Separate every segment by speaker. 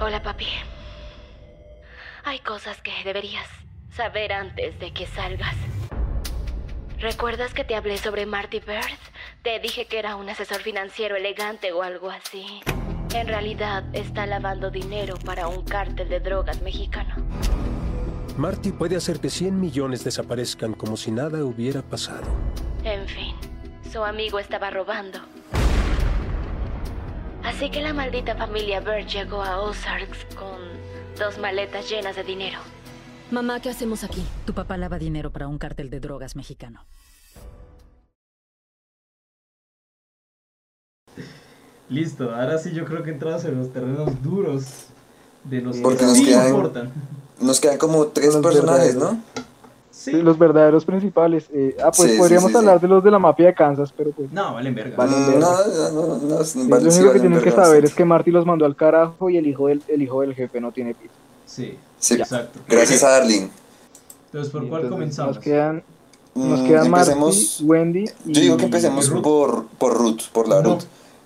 Speaker 1: Hola, papi. Hay cosas que deberías saber antes de que salgas. ¿Recuerdas que te hablé sobre Marty Bird? Te dije que era un asesor financiero elegante o algo así. En realidad está lavando dinero para un cártel de drogas mexicano.
Speaker 2: Marty puede hacer que 100 millones desaparezcan como si nada hubiera pasado.
Speaker 1: En fin, su amigo estaba robando. Así que la maldita familia Bird llegó a Ozarks con dos maletas llenas de dinero.
Speaker 3: Mamá, ¿qué hacemos aquí? Tu papá lava dinero para un cártel de drogas mexicano.
Speaker 4: Listo, ahora sí yo creo que entramos en los terrenos duros de los
Speaker 5: Porque
Speaker 4: que
Speaker 5: nos
Speaker 4: sí
Speaker 5: quedan-
Speaker 4: importan.
Speaker 5: Nos quedan como tres
Speaker 6: Los
Speaker 5: personajes,
Speaker 6: verdaderos.
Speaker 5: ¿no?
Speaker 4: Sí.
Speaker 6: Los verdaderos principales. Eh, ah, pues
Speaker 5: Sí,
Speaker 6: podríamos
Speaker 5: sí, sí.
Speaker 6: hablar de los de la mafia de Kansas, pero pues.
Speaker 4: No, valen verga.
Speaker 6: Vale.
Speaker 5: Mm,
Speaker 6: verga.
Speaker 5: No, no, no, no, no,
Speaker 6: sí,
Speaker 5: vale,
Speaker 6: lo
Speaker 5: sí
Speaker 6: único que
Speaker 5: valen
Speaker 6: tienen que saber es que Marty los mandó al carajo y el hijo del, el hijo del jefe no tiene piso.
Speaker 4: Sí,
Speaker 5: Sí,
Speaker 4: exacto.
Speaker 5: gracias a Darlene.
Speaker 4: Entonces, ¿por
Speaker 6: Y
Speaker 4: cuál
Speaker 6: entonces
Speaker 4: comenzamos?
Speaker 6: Nos quedan, nos
Speaker 5: Mm,
Speaker 6: quedan
Speaker 5: empecemos,
Speaker 6: Marty, Wendy y...
Speaker 5: yo digo que empecemos
Speaker 4: Ruth.
Speaker 5: por, por Ruth, por la
Speaker 4: No.
Speaker 5: Ruth,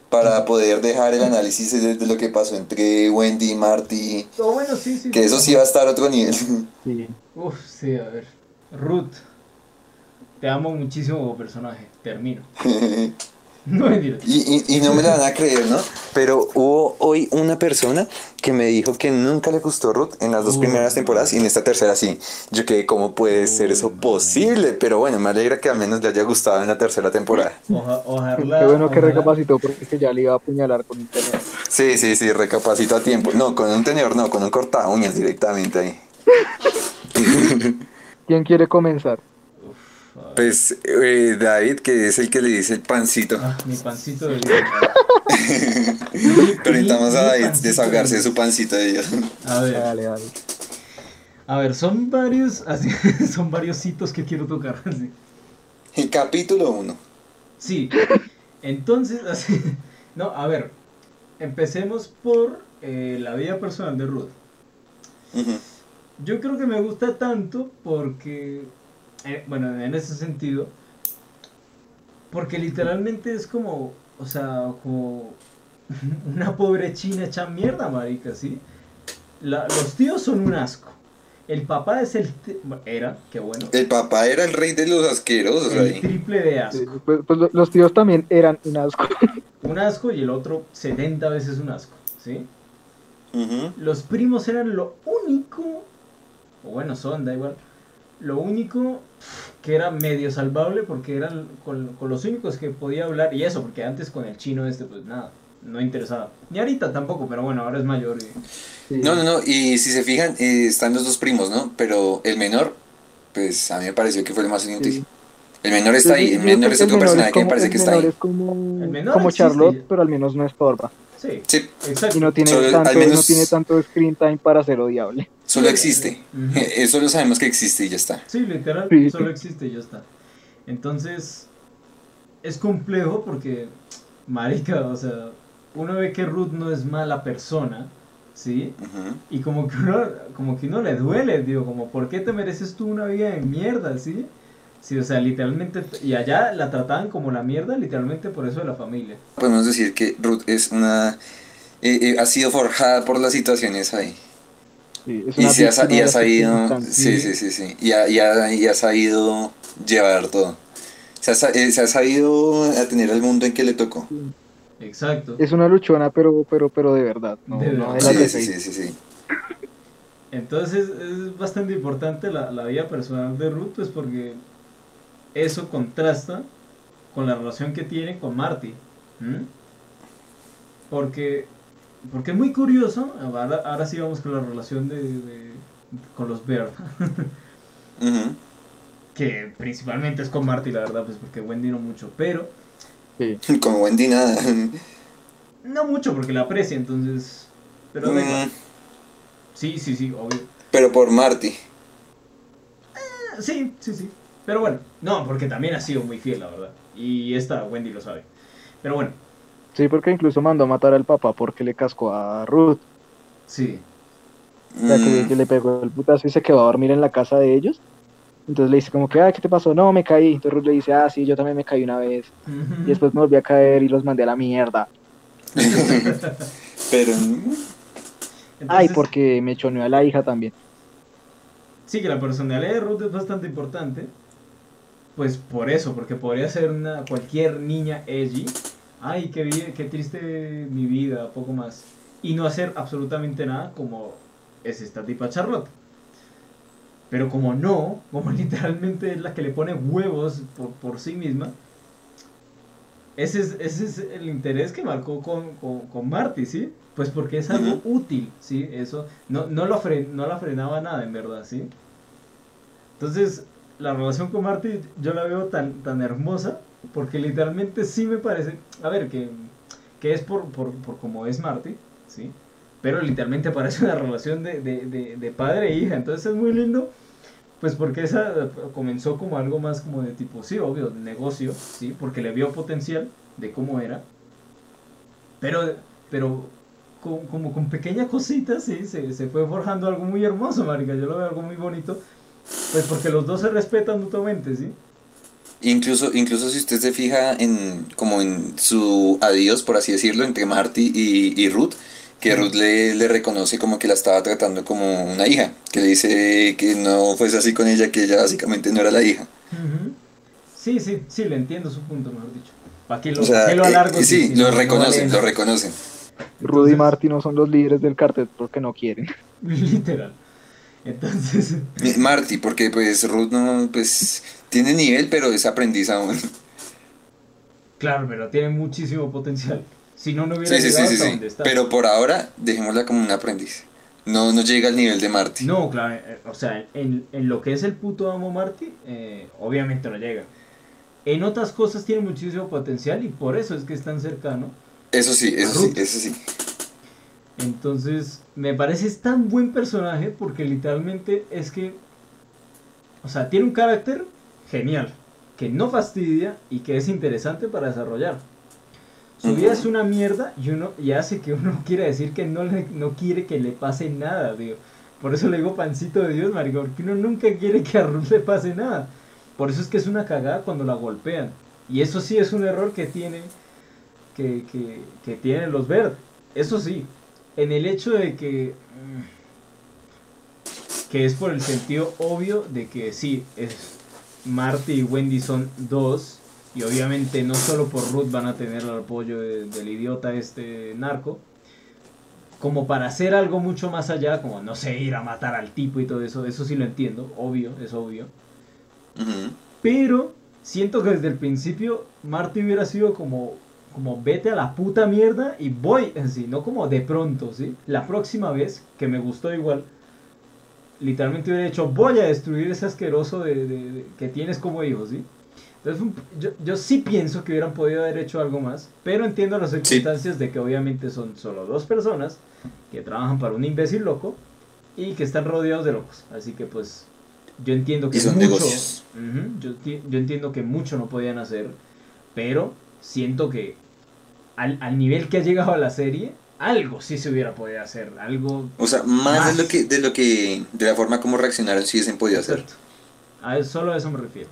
Speaker 5: para poder dejar el análisis de, de lo que pasó entre Wendy y Marty,
Speaker 4: Oh, bueno, sí, sí.
Speaker 5: que eso sí va a estar a otro nivel.
Speaker 6: Sí.
Speaker 4: Uf, sí, a ver. Ruth, te amo muchísimo como personaje. Termino. No.
Speaker 5: Y, y, y no me la van a creer, ¿no? Pero hubo hoy una persona que me dijo que nunca le gustó Ruth en las dos
Speaker 4: Uy.
Speaker 5: primeras temporadas y en esta tercera sí. Yo quedé, ¿cómo puede ser eso posible? Pero bueno, me alegra que al menos le haya gustado en la tercera temporada.
Speaker 4: Oja- ojalá.
Speaker 6: Qué bueno que recapacitó porque es que ya le iba a apuñalar con internet.
Speaker 5: Sí, sí, sí, recapacito a tiempo. No, con un tenedor, no, con un corta uñas directamente ahí.
Speaker 6: ¿Quién quiere comenzar?
Speaker 5: Pues eh, David, que es el que le dice el pancito.
Speaker 4: Ah, mi pancito de vida.
Speaker 5: Permitamos a David desahogarse de su pancito de Dios.
Speaker 4: A ver,
Speaker 6: Dale, dale.
Speaker 4: a ver, son varios, así, son varios hitos que quiero tocar. así.
Speaker 5: El capítulo 1.
Speaker 4: Sí, entonces, así, no, a ver, empecemos por eh, la vida personal de Ruth. Yo creo que me gusta tanto porque, eh, bueno, en ese sentido, porque literalmente es como, o sea, como una pobre china hecha mierda, marica, ¿sí? La- los tíos son un asco. El papá es el... Era, qué bueno.
Speaker 5: El papá era el rey de los asquerosos
Speaker 4: El
Speaker 5: ahí.
Speaker 4: triple de asco.
Speaker 6: Pues, pues lo- los tíos también eran un asco.
Speaker 4: Un asco y el otro 70 veces un asco, ¿sí? Los primos eran lo único, o bueno, son, da igual, lo único que era medio salvable porque eran con, con los únicos que podía hablar, y eso, porque antes con el chino este, pues nada, no interesaba. Ni ahorita tampoco, pero bueno, ahora es mayor. y-.
Speaker 5: No, no, no, y si se fijan, eh, están los dos primos, ¿no? Pero el menor, pues a mí me pareció que fue el más inútil.
Speaker 6: Sí.
Speaker 5: El menor está ahí, el menor es otro personaje que me
Speaker 6: como-
Speaker 5: parece que está
Speaker 6: menor
Speaker 5: ahí.
Speaker 6: es como,
Speaker 4: El menor
Speaker 6: como Charlotte, pero al menos no estorba.
Speaker 4: Sí,
Speaker 5: Sí,
Speaker 4: exacto.
Speaker 6: Y no tiene,
Speaker 5: Solo- al
Speaker 6: tanto,
Speaker 5: menos-
Speaker 6: no tiene tanto screen time para ser odiable.
Speaker 5: Solo existe.
Speaker 4: Ujú.
Speaker 5: Eso lo sabemos que existe y ya está.
Speaker 4: Sí, literal, solo existe y ya está. Entonces, es complejo porque, marica, o sea, uno ve que Ruth no es mala persona, ¿sí? Y como que uno, como que uno le duele, digo, como, ¿por qué te mereces tú una vida de mierda, sí? Sí, o sea, literalmente, y allá la trataban como la mierda, literalmente por eso de la familia.
Speaker 5: Podemos decir que Ruth es una... eh, eh, ha sido forjada por las situaciones ahí.
Speaker 6: Sí, es
Speaker 5: Y,
Speaker 6: una
Speaker 5: se ha, sa-
Speaker 6: víctima
Speaker 5: y sabido... Sí, sí, sí, sí. Y ha, y ha- y ha sabido llevar todo. Se ha, eh, se ha sabido atener al mundo en que le tocó.
Speaker 4: Exacto.
Speaker 6: Es una luchona, pero, pero, pero de verdad. No,
Speaker 4: De
Speaker 6: no
Speaker 4: verdad.
Speaker 6: de
Speaker 5: Sí, sí, sí, sí, sí.
Speaker 4: Entonces es bastante importante la, la vida personal de Ruth, pues porque eso contrasta con la relación que tiene con Marty. Porque, porque es muy curioso, ahora, ahora sí vamos con la relación de, de- con los Bear, que principalmente es con Marty, la verdad, pues porque Wendy no mucho, pero
Speaker 6: Sí.
Speaker 5: Como Wendy nada.
Speaker 4: no mucho porque la aprecia, entonces... Pero.
Speaker 5: Mm,
Speaker 4: sí, sí, sí, obvio.
Speaker 5: Pero por Marty.
Speaker 4: Sí, sí, sí. Pero bueno, no, porque también ha sido muy fiel, la verdad. Y esta Wendy lo sabe. Pero bueno,
Speaker 6: Sí, porque incluso mandó a matar al papá porque le cascó a Ruth.
Speaker 4: sí.
Speaker 6: O sea, que,
Speaker 5: Mm,
Speaker 6: que le pegó el putazo y se quedó a dormir en la casa de ellos. Entonces le dice como que, ah, ¿qué te pasó? No, me caí. Entonces Ruth le dice, ah, sí, yo también me caí una vez. Y después me volví a caer y los mandé a la mierda.
Speaker 5: Pero
Speaker 6: Ay, porque me choneó a la hija también.
Speaker 4: Sí, que la personalidad de Ruth es bastante importante. Pues por eso, porque podría ser una cualquier niña edgy. Ay, qué, qué triste mi vida, poco más. Y no hacer absolutamente nada como es esta tipa Charlotte. Pero como no, como literalmente es la que le pone huevos por, por sí misma, ese es, ese es el interés que marcó con, con, con Marty, ¿sí? Pues porque es algo útil, ¿sí? Eso no, no, lo no la frenaba nada, en verdad, ¿sí? Entonces, la relación con Marty yo la veo tan, tan hermosa porque literalmente sí me parece, a ver, que, que es por, por, por como es Marty, ¿sí? Pero literalmente parece una relación de, de, de, de padre e hija, entonces es muy lindo pues porque esa comenzó como algo más como de tipo, sí, obvio, negocio, sí, porque le vio potencial de cómo era. Pero, pero como con pequeñas cositas, sí, se, se, fue forjando algo muy hermoso, marica. Yo lo veo algo muy bonito. Pues porque los dos se respetan mutuamente, sí.
Speaker 5: Incluso, incluso si usted se fija en como en su adiós, por así decirlo, entre Marty y, y Ruth, que Ruth le, le, reconoce como que la estaba tratando como una hija, que le dice que no fuese así con ella, que ella básicamente no era la hija.
Speaker 4: Sí, sí, sí, le entiendo su punto, mejor dicho. ¿Para qué lo, o sea, lo alargo?
Speaker 5: Eh, sí, lo reconocen, lo reconocen.
Speaker 6: Ruth y Marty no son los líderes del cartel porque no quieren.
Speaker 4: Literal. Entonces...
Speaker 5: Marty, porque pues Ruth no, pues tiene nivel, pero es aprendiz aún.
Speaker 4: Claro, pero tiene muchísimo potencial. Si no, no hubiera sí, llegado sí, sí, hasta está.
Speaker 5: Pero por ahora, dejémosla como un aprendiz. No, no llega al nivel de Marty.
Speaker 4: No, claro, eh, o sea, en, en lo que es el puto amo Marty, eh, obviamente no llega. En otras cosas tiene muchísimo potencial y por eso es que es tan cercano.
Speaker 5: Eso sí, eso sí, eso sí.
Speaker 4: Entonces, me parece es tan buen personaje porque literalmente es que, o sea, tiene un carácter genial, que no fastidia y que es interesante para desarrollar. Su vida es una mierda y uno y hace que uno quiera decir que no, le, no quiere que le pase nada, digo. Por eso le digo pancito de Dios, marico, porque uno nunca quiere que a Ruth le pase nada. Por eso es que es una cagada cuando la golpean. Y eso sí es un error que tiene que, que, que tienen los verdes. Eso sí, en el hecho de que mm, que es por el sentido obvio de que sí, es Marty y Wendy son dos y obviamente no solo por Ruth van a tener el apoyo del idiota este narco, como para hacer algo mucho más allá, como no sé, ir a matar al tipo y todo eso, eso sí lo entiendo, obvio, es obvio. Pero siento que desde el principio Marty hubiera sido como, como vete a la puta mierda y voy en sí, no como de pronto, ¿sí? La próxima vez, que me gustó igual, literalmente hubiera dicho, voy a destruir ese asqueroso de, que tienes como hijo, ¿sí? Entonces, yo, yo sí pienso que hubieran podido haber hecho algo más, pero entiendo las circunstancias de que obviamente son solo dos personas que trabajan para un imbécil loco y que están rodeados de locos. Así que pues yo entiendo que mucho, yo, yo, entiendo que mucho no podían hacer, pero siento que al, al, nivel que ha llegado a la serie, algo sí se hubiera podido hacer, algo...
Speaker 5: O sea, más, de lo que, de lo que, de la forma como reaccionaron sí se podía hacer.
Speaker 4: A eso, solo a eso me refiero.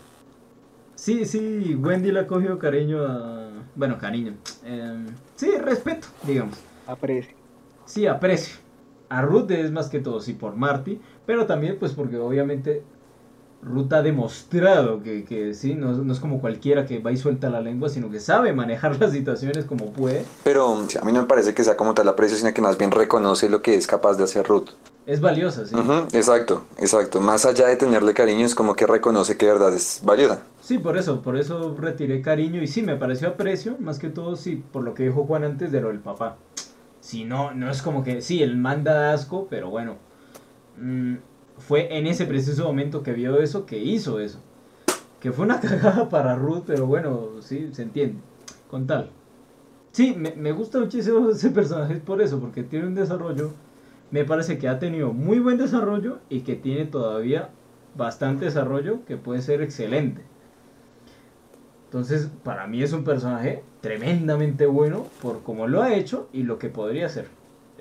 Speaker 4: Sí, sí, Wendy le ha cogido cariño a... Bueno, cariño. Eh, sí, respeto, digamos.
Speaker 6: Aprecio.
Speaker 4: Sí, aprecio. A Ruth es más que todo, sí, por Marty, pero también pues porque obviamente Ruth ha demostrado que, que sí, no, no, es como cualquiera que va y suelta la lengua, sino que sabe manejar las situaciones como puede.
Speaker 5: Pero a mí no me parece que sea como tal aprecio, sino que más bien reconoce lo que es capaz de hacer Ruth.
Speaker 4: Es valiosa, sí.
Speaker 5: exacto, exacto. Más allá de tenerle cariño, es como que reconoce que de verdad es valiosa.
Speaker 4: Sí, por eso, por eso retiré cariño y sí, me pareció aprecio, más que todo, sí, por lo que dijo Juan antes de lo del papá. Si no, no es como que, sí, él manda asco, pero bueno, mmm, fue en ese preciso momento que vio eso que hizo eso. Que fue una cagada para Ruth, pero bueno, sí, se entiende, con tal. Sí, me, gusta muchísimo ese personaje por eso, porque tiene un desarrollo, me parece que ha tenido muy buen desarrollo y que tiene todavía bastante desarrollo que puede ser excelente. Entonces, para mí es un personaje tremendamente bueno por cómo lo ha hecho y lo que podría ser.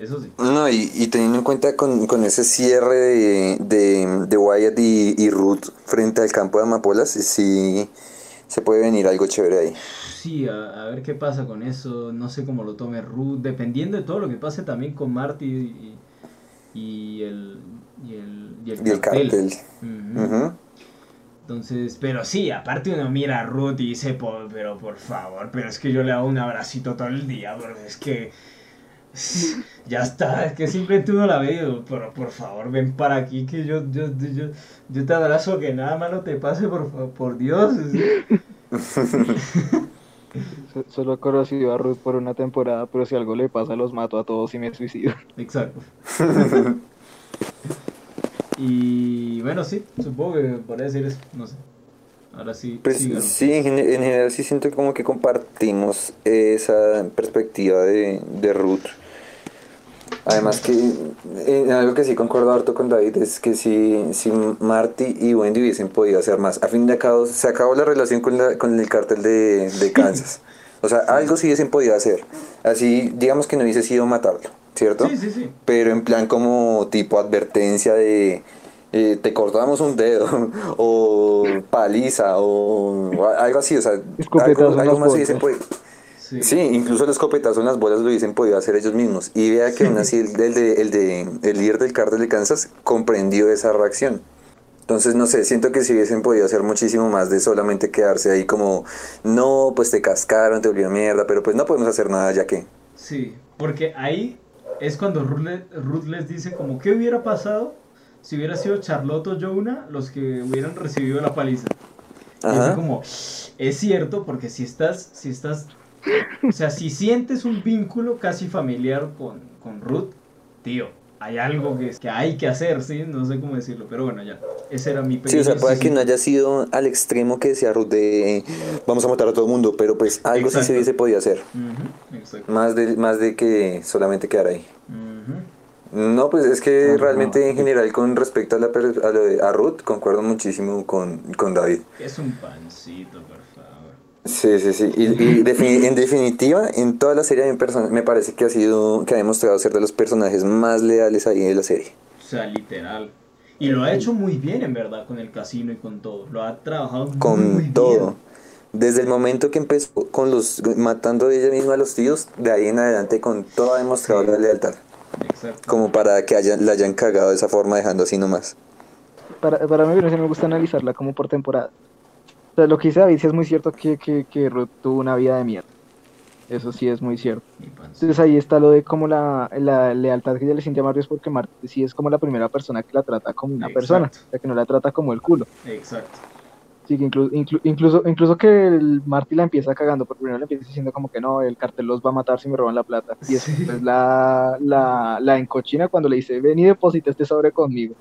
Speaker 4: Eso sí.
Speaker 5: No, y, y teniendo en cuenta con, con ese cierre de, de, de Wyatt y, y, Ruth frente al campo de amapolas, sí se puede venir algo chévere ahí.
Speaker 4: Sí, a, a, ver qué pasa con eso. No sé cómo lo tome Ruth, dependiendo de todo lo que pase también con Marty y, y el, y el, y el cartel. Entonces, pero sí, aparte uno mira a Ruth y dice, "Po- pero por favor, pero es que yo le hago un abracito todo el día, porque es que ya está, es que simplemente uno la ve y digo, pero por favor, ven para aquí que yo, yo, yo, yo te abrazo, que nada malo te pase, por, por Dios.
Speaker 6: So- Solo he conocido a Ruth por una temporada, pero si algo le pasa, los mato a todos y me suicido.
Speaker 4: Exacto. y bueno, sí, supongo que podría decir eso, no sé. Ahora sí,
Speaker 5: Pues sí, en, gen- en general sí siento como que compartimos esa perspectiva de, de Ruth. Además que en algo que sí concuerdo harto con David es que si, si Marty y Wendy hubiesen podido hacer más, a fin de cabo se acabó la relación con, la, con el cártel de, de Kansas. O sea, algo sí hubiesen podido hacer. Así, digamos que no hubiese sido matarlo, ¿cierto?
Speaker 4: Sí, sí, sí.
Speaker 5: pero en plan como tipo advertencia de eh, te cortamos un dedo o paliza o, o algo así, o sea, algo, algo más
Speaker 6: botas.
Speaker 5: hubiesen podido.
Speaker 4: Sí.
Speaker 5: Sí, incluso el escopetazo en las bolas lo hubiesen podido hacer ellos mismos. Y vea que aún así el, el de, el, de, el líder del cártel de Kansas comprendió esa reacción. Entonces, no sé, siento que si hubiesen podido hacer muchísimo más de solamente quedarse ahí como, no, pues te cascaron, te volvieron mierda, pero pues no podemos hacer nada ya que.
Speaker 4: Sí, porque ahí es cuando Ruth, Ruth les dice como qué hubiera pasado si hubiera sido Charlotte o Jonah los que hubieran recibido la paliza. Y es
Speaker 5: Ajá.
Speaker 4: como, es cierto, porque si estás, si estás, o sea, si sientes un vínculo casi familiar con, con Ruth, tío, hay algo que, que hay que hacer, ¿sí? No sé cómo decirlo, pero bueno, ya, ese era mi
Speaker 5: Sí, o sea,
Speaker 4: pequeño
Speaker 5: puede que
Speaker 4: sí,
Speaker 5: no haya sido al extremo que decía Ruth de vamos a matar a todo el mundo, pero pues algo sí
Speaker 4: Exacto.
Speaker 5: se hubiese podido hacer.
Speaker 4: Ujú, exacto.
Speaker 5: Más de, más de que solamente quedar ahí.
Speaker 4: Ujú.
Speaker 5: No, pues es que realmente en general con respecto a, la, per- a, lo de, a Ruth, concuerdo muchísimo con, con David.
Speaker 4: Es un pancito, por favor.
Speaker 5: Sí, sí, sí. Y, y defini- en definitiva, en toda la serie me parece que ha sido, que ha demostrado ser de los personajes más leales ahí de la serie.
Speaker 4: O sea, literal. Y lo ha hecho muy bien, en verdad, con el casino y con todo. Lo ha trabajado muy
Speaker 5: Con
Speaker 4: bien.
Speaker 5: todo. Desde el momento que empezó con los matando ella misma a los tíos, de ahí en adelante con todo ha demostrado
Speaker 4: Sí.
Speaker 5: la lealtad.
Speaker 4: Exacto.
Speaker 5: Como para que hayan, la hayan cagado de esa forma dejando así nomás.
Speaker 6: Para, para mí sí me gusta analizarla como por temporada. O sea, lo que dice David sí es muy cierto que, que, que Ruth tuvo una vida de mierda. Eso sí es muy cierto. Entonces ahí está lo de como la, la lealtad que ella le siente a Mario es porque Marty sí es como la primera persona que la trata como una
Speaker 4: Exacto.
Speaker 6: persona, o sea, que no la trata como el culo.
Speaker 4: Exacto.
Speaker 6: Sí, que inclu- inclu- incluso, incluso que el Marty la empieza cagando, porque primero le empieza diciendo como que no, el cartel los va a matar si me roban la plata. Y
Speaker 4: Sí.
Speaker 6: después la, la, la encochina cuando le dice, ven y deposita este sobre conmigo.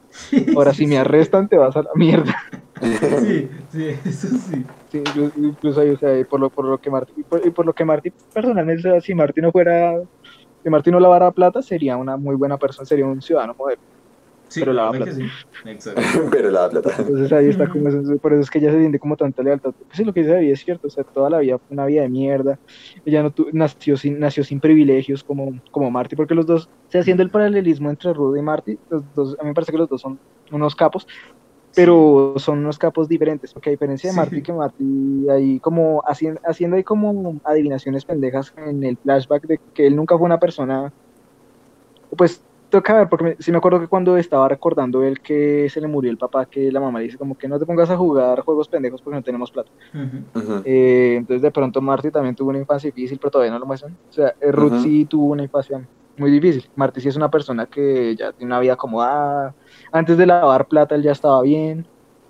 Speaker 6: Ahora si me arrestan te vas a la mierda.
Speaker 4: Sí, sí, eso sí.
Speaker 6: Sí, incluso, incluso ahí, o sea, y por lo, por lo que Marty, y por, y por lo que Marty personalmente, si Marty no fuera, si Marty no lavara plata, sería una muy buena persona, sería un ciudadano moderno.
Speaker 4: Sí,
Speaker 6: Pero
Speaker 4: la
Speaker 6: plata.
Speaker 4: sí. Exacto.
Speaker 5: Pero la plata.
Speaker 6: Entonces ahí está como eso, por eso es que ella se siente como tanta lealtad. Porque sí, lo que dice David es cierto, o sea, toda la vida fue una vida de mierda. Ella no tu- nació sin, nació sin privilegios como, como Marty, porque los dos, o sea, haciendo el paralelismo entre Ruth y Marty, los dos, a mí me parece que los dos son unos capos, pero son unos capos diferentes, porque a diferencia de
Speaker 4: Sí.
Speaker 6: Marty, que Marty ahí como haciendo, haciendo ahí como adivinaciones pendejas en el flashback de que él nunca fue una persona, pues toca ver, porque me- sí me acuerdo que cuando estaba recordando él que se le murió el papá, que la mamá le dice como que no te pongas a jugar juegos pendejos porque no tenemos plata.
Speaker 4: Ujú.
Speaker 5: Ujú.
Speaker 6: Eh, entonces de pronto Marty también tuvo una infancia difícil, pero todavía no lo muestran. O sea, eh, Ruth
Speaker 5: Ujú.
Speaker 6: sí tuvo una infancia muy difícil. Marty sí es una persona que ya tiene una vida acomodada. Antes de lavar plata él ya estaba bien.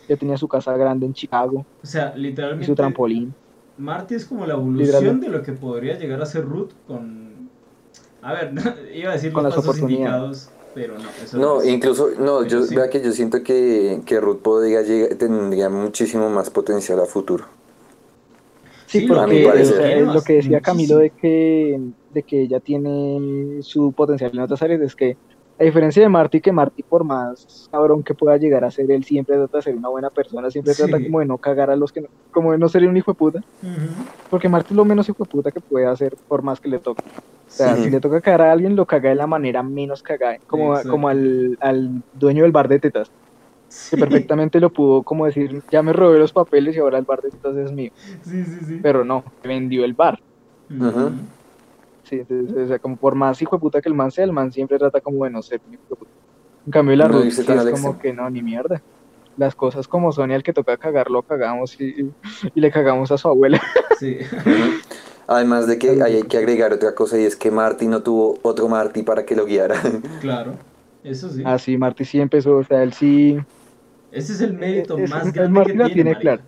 Speaker 6: Ya tenía su casa grande en Chicago
Speaker 4: O sea,
Speaker 6: y
Speaker 4: literalmente.
Speaker 6: su trampolín.
Speaker 4: Marty es como la evolución de lo que podría llegar a ser Ruth con. A ver, iba a decir
Speaker 6: Con
Speaker 4: los
Speaker 6: las
Speaker 4: pasos indicados, pero no. Eso
Speaker 5: No,
Speaker 4: es.
Speaker 5: incluso, no, yo
Speaker 4: sí.
Speaker 5: vea que yo siento que, que Ruth podría llegar, tendría muchísimo más potencial a futuro.
Speaker 6: Sí,
Speaker 4: Sí, lo
Speaker 6: porque
Speaker 5: que-
Speaker 6: o sea,
Speaker 5: tiene
Speaker 6: es lo que decía. Camilo de que, de que ella tiene su potencial en otras áreas, es que a diferencia de Marty, que Marty por más cabrón que pueda llegar a ser, él siempre trata de ser una buena persona, siempre
Speaker 4: Sí.
Speaker 6: trata como de no cagar a los que no, como de no ser un hijo de puta, porque Marty es lo menos hijo de puta que puede hacer por más que le toque. O sea,
Speaker 5: Sí.
Speaker 6: si le toca cagar a alguien, lo caga de la manera menos cagada, como,
Speaker 4: Exacto.
Speaker 6: como al, al dueño del bar de tetas,
Speaker 4: Sí.
Speaker 6: que perfectamente lo pudo como decir, ya me robé los papeles y ahora el bar de tetas es mío,
Speaker 4: Sí, sí, sí.
Speaker 6: pero no, vendió el bar.
Speaker 4: Ujú.
Speaker 6: Sí, entonces, o sea, como por más hijo de puta que el man sea, el man siempre trata como de no ser hijo de puta. En cambio, la
Speaker 5: No
Speaker 6: Ruth sí es como que no, ni mierda. Las cosas como son y al que toca cagarlo, cagamos y, y le cagamos a su abuela.
Speaker 4: Sí.
Speaker 5: Además de que hay que agregar otra cosa y es que Marty no tuvo otro Marty para que lo guiara.
Speaker 4: Claro. Eso sí.
Speaker 6: Así, Marty sí empezó, o sea, él sí.
Speaker 4: Ese es el mérito
Speaker 6: Es-
Speaker 4: más
Speaker 6: es-
Speaker 4: grande
Speaker 6: Marty
Speaker 4: que tiene,
Speaker 6: tiene clara.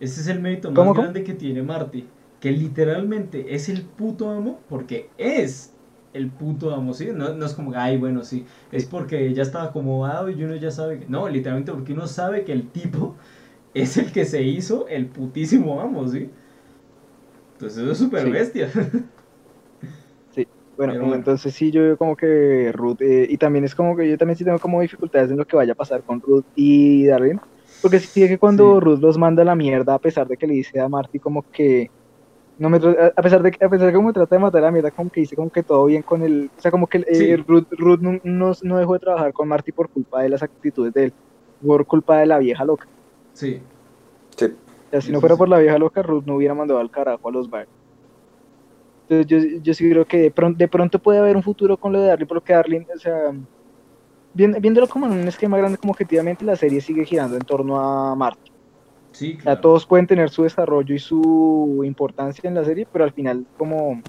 Speaker 4: Ese es el mérito más grande que tiene Marty. Que literalmente es el puto amo porque es el puto amo, ¿sí? No, no es como, ay, bueno, sí. Es porque ya estaba acomodado y uno ya sabe que... No, literalmente porque uno sabe que el tipo es el que se hizo el putísimo amo, ¿sí? Entonces eso es súper
Speaker 6: Sí.
Speaker 4: bestia.
Speaker 6: Bueno,
Speaker 4: Pero bueno.
Speaker 6: entonces sí, yo veo como que Ruth, eh, y también es como que yo también sí tengo como dificultades en lo que vaya a pasar con Ruth y Darlene, porque sí es que cuando
Speaker 4: Sí.
Speaker 6: Ruth los manda a la mierda, a pesar de que le dice a Marty como que, no me, a pesar de que, a pesar de que como trata de matar a la mierda, como que dice como que todo bien con él, o sea, como que eh,
Speaker 4: Sí.
Speaker 6: Ruth, Ruth no, no, no dejó de trabajar con Marty por culpa de las actitudes de él, por culpa de la vieja loca.
Speaker 4: Sí.
Speaker 5: Sí.
Speaker 6: O sea, si no fuera por la vieja loca, Ruth no hubiera mandado al carajo a los bar. Entonces yo, yo sí creo que de pronto, de pronto puede haber un futuro con lo de Darlene, porque Darlene, o sea, viendo- viéndolo como en un esquema grande, como objetivamente la serie sigue girando en torno a Marty.
Speaker 4: Sí,
Speaker 6: O sea,
Speaker 4: claro.
Speaker 6: todos pueden tener su desarrollo y su importancia en la serie, pero al final como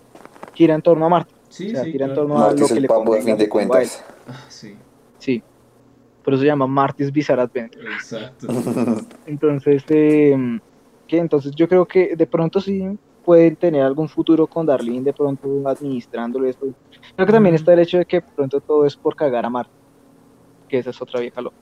Speaker 6: gira en torno a Marty.
Speaker 4: Sí,
Speaker 6: o sea,
Speaker 4: sí,
Speaker 6: gira en
Speaker 4: claro.
Speaker 6: torno a
Speaker 5: Marty
Speaker 6: lo
Speaker 5: es
Speaker 6: que le convenga
Speaker 5: fin de cuentas.
Speaker 4: Ah, sí,
Speaker 6: Sí. Por eso se llama Marty's Bizarre Adventure.
Speaker 4: exacto.
Speaker 6: Entonces, eh, ¿qué? Entonces yo creo que de pronto sí pueden tener algún futuro con Darlene, de pronto administrándolo esto. Creo que también está el hecho de que de pronto todo es por cagar a Marta, que esa es otra vieja loca.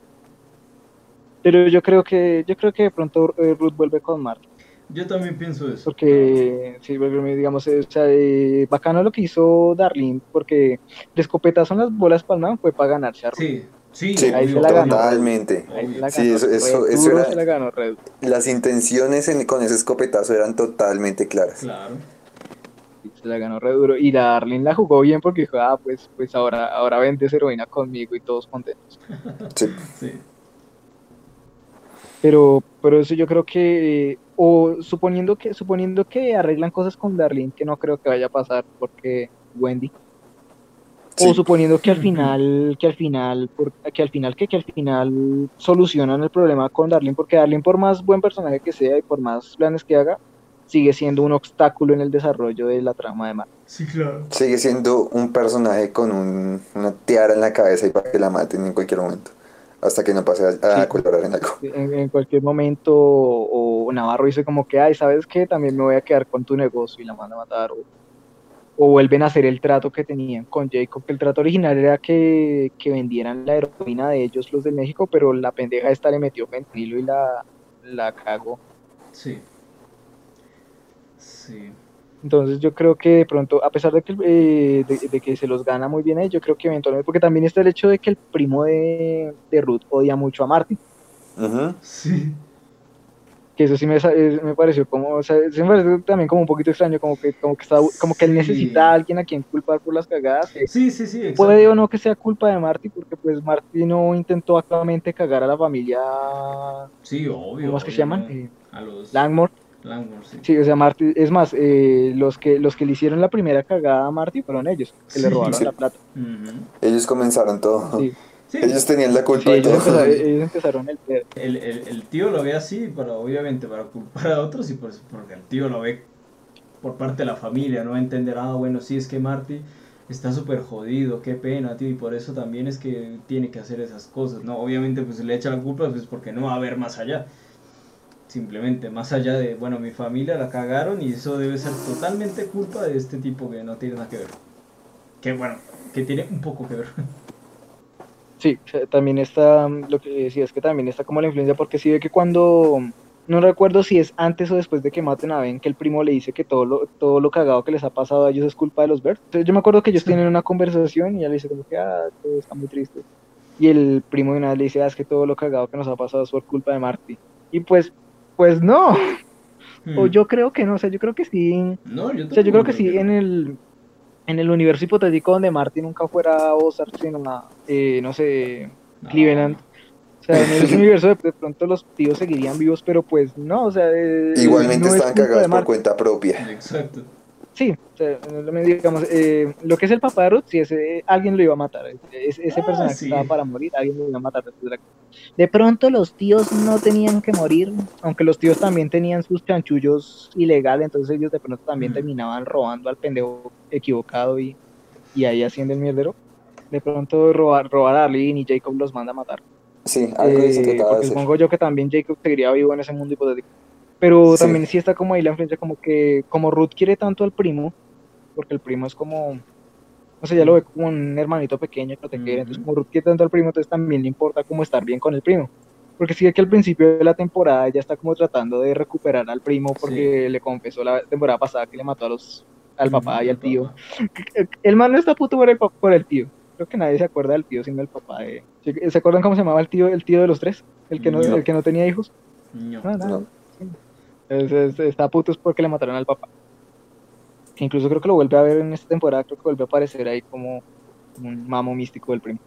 Speaker 6: Pero yo creo que yo creo que de pronto eh, Ruth vuelve con Marta,
Speaker 4: Yo también pienso eso.
Speaker 6: porque sí, digamos, eh, o sea, eh, bacano lo que hizo Darlene, porque el escopetazo en las bolas palmas fue para ganarse a Ruth.
Speaker 4: Sí, sí,
Speaker 5: Sí,
Speaker 6: Ahí se la ganó.
Speaker 5: totalmente.
Speaker 6: Ahí se la
Speaker 5: Sí,
Speaker 6: ganó,
Speaker 5: eso-
Speaker 6: re
Speaker 5: eso- eso
Speaker 6: duro
Speaker 5: era-
Speaker 6: se la ganó Red.
Speaker 5: Las intenciones en- con ese escopetazo eran totalmente claras.
Speaker 4: Claro.
Speaker 6: Sí, se la ganó re duro. Y la Darlene la jugó bien porque dijo, ah, pues, pues ahora, ahora vendes heroína conmigo y todos contentos.
Speaker 5: Sí.
Speaker 4: Sí.
Speaker 6: Pero, pero eso yo creo que, o suponiendo que, suponiendo que arreglan cosas con Darlene, que no creo que vaya a pasar porque Wendy.
Speaker 5: Sí.
Speaker 6: O suponiendo que al final, que al final, por- que al final, que, que al final solucionan el problema con Darlene, porque Darlene por más buen personaje que sea y por más planes que haga, sigue siendo un obstáculo en el desarrollo de la trama de Mark.
Speaker 4: Sí, claro.
Speaker 5: Sigue siendo un personaje con un- una tiara en la cabeza y para que la maten en cualquier momento. Hasta que no pase a, a
Speaker 6: Sí.
Speaker 5: colaborar en algo.
Speaker 6: En, en cualquier momento, o, o Navarro dice como que, ay, ¿sabes qué? También me voy a quedar con tu negocio y la manda a matar, o, o vuelven a hacer el trato que tenían con Jacob, que el trato original era que, que vendieran la heroína de ellos, los de México, pero la pendeja esta le metió fentanilo y la, la cagó.
Speaker 4: Sí. Sí.
Speaker 6: Entonces yo creo que de pronto, a pesar de que, eh, de, de que se los gana muy bien, eh, yo creo que eventualmente, porque también está el hecho de que el primo de, de Ruth odia mucho a Marty.
Speaker 5: Ujú.
Speaker 4: Sí.
Speaker 6: Que eso sí me, eh, me pareció como, o sea, sí me pareció también como un poquito extraño, como que, como que, está, como que él
Speaker 4: Sí.
Speaker 6: necesita a alguien a quien culpar por las cagadas.
Speaker 4: Sí, sí, sí. exacto.
Speaker 6: Puede o no que sea culpa de Marty, porque pues Marty no intentó activamente cagar a la familia,
Speaker 4: Sí, obvio.
Speaker 6: ¿cómo es que se llaman? Eh,
Speaker 4: A los
Speaker 6: Langmore.
Speaker 4: Langmore, sí.
Speaker 6: Sí, o sea, Marty, es más, eh, los que los que le hicieron la primera cagada a Marty fueron ellos, que le robaron
Speaker 5: Sí.
Speaker 6: la plata.
Speaker 5: Ellos comenzaron todo.
Speaker 6: Sí,
Speaker 4: Sí,
Speaker 5: Ellos tenían la culpa
Speaker 6: sí,
Speaker 5: de
Speaker 6: ellos,
Speaker 5: todo.
Speaker 6: empezaron, ellos empezaron el pedo.
Speaker 4: el, el, el tío lo ve así, para, obviamente para culpar a otros y por, porque el tío lo ve por parte de la familia, no entender, ah, bueno, sí, es que Marty está súper jodido, qué pena, tío, y por eso también es que tiene que hacer esas cosas, ¿no? Obviamente pues le echa la culpa pues porque no va a ver más allá. Simplemente, más allá de, bueno, mi familia la cagaron y eso debe ser totalmente culpa de este tipo que no tiene nada que ver. Que bueno, que tiene un poco que ver.
Speaker 6: Sí, o sea, también está, mm, lo que decía es que también está como la influencia, porque sí ve que cuando, no recuerdo si es antes o después de que maten a Ben, que el primo le dice que todo lo, todo lo cagado que les ha pasado a ellos es culpa de los Birds. Entonces yo me acuerdo que ellos tienen una conversación y ella le dice como que, ah, todo está muy triste. Y el primo de una vez le dice, ah, es que todo lo cagado que nos ha pasado es por culpa de Marty. Y pues, pues no, o
Speaker 4: Hmm.
Speaker 6: yo creo que no, o sea, yo creo que sí,
Speaker 4: No, yo
Speaker 6: o sea, yo creo que sí, en el, en el universo hipotético donde Marty nunca fuera Ozark, sino, a, eh, no sé,
Speaker 4: No.
Speaker 6: Cleveland. O sea, en ese universo de, de pronto los tíos seguirían vivos, pero pues no, o sea... eh,
Speaker 5: Igualmente
Speaker 6: no es
Speaker 5: estaban
Speaker 6: culpa de
Speaker 5: cagados por cuenta propia.
Speaker 4: Exacto.
Speaker 6: Sí, o sea, digamos, eh, lo que es el papá de Ruth, si ese, alguien lo iba a matar. Es- ese
Speaker 4: Ah,
Speaker 6: personaje
Speaker 4: sí.
Speaker 6: estaba para morir, alguien lo iba a matar. de pronto los tíos no tenían que morir, aunque los tíos también tenían sus chanchullos ilegales, entonces ellos de pronto también terminaban robando al pendejo equivocado y, y ahí haciendo el mierdero. De pronto robar, robar a Arlene y Jacob los manda a matar.
Speaker 5: Sí, algo
Speaker 6: Eh,
Speaker 5: trataba de
Speaker 6: porque
Speaker 5: hacer.
Speaker 6: supongo yo que también Jacob seguiría vivo en ese mundo hipotético. Pero
Speaker 5: Sí.
Speaker 6: también sí está como ahí la influencia, como que como Ruth quiere tanto al primo, porque el primo es como, no sé, ya lo ve como un hermanito pequeño que te quiere, entonces como Ruth quiere tanto al primo, entonces también le importa como estar bien con el primo. Porque sí que al principio de la temporada ella está como tratando de recuperar al primo porque le confesó la temporada pasada que le mató a los, al papá y al tío. El man no está puto por el, por el tío. Creo que nadie se acuerda del tío, sino el papá de... ¿Se acuerdan cómo se llamaba el tío, el tío de los tres? El que no,
Speaker 5: No.
Speaker 6: el que no tenía hijos.
Speaker 4: No.
Speaker 6: No.
Speaker 5: No.
Speaker 6: Sí. Es- es- está puto es porque le mataron al papá. Que incluso creo que lo vuelve a ver en esta temporada, creo que vuelve a aparecer ahí como un mamo místico del primo.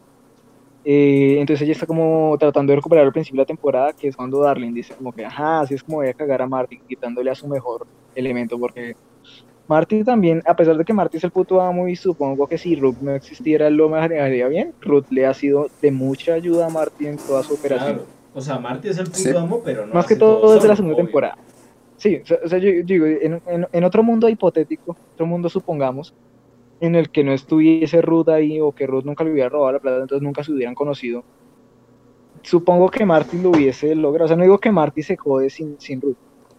Speaker 6: Eh, entonces ella está como tratando de recuperar al principio de la temporada, que es cuando Darling dice como que, ajá, así es como voy a cagar a Martin, quitándole a su mejor elemento, porque Marty también, a pesar de que Marty es el puto amo y supongo que si Ruth no existiera él lo manejaría bien, Ruth le ha sido de mucha ayuda a Marty en toda su operación.
Speaker 4: Claro. O sea, Marty es el puto
Speaker 5: Sí.
Speaker 4: amo, pero no
Speaker 6: Más que
Speaker 4: hace
Speaker 6: todo desde la segunda
Speaker 4: obvio.
Speaker 6: temporada. Sí, o sea, yo, yo digo, en, en- en otro mundo hipotético, otro mundo supongamos, en el que no estuviese Ruth ahí o que Ruth nunca le hubiera robado la plata, entonces nunca se hubieran conocido. Supongo que Marty lo hubiese logrado. O sea, no digo que Marty se jode sin, sin Ruth,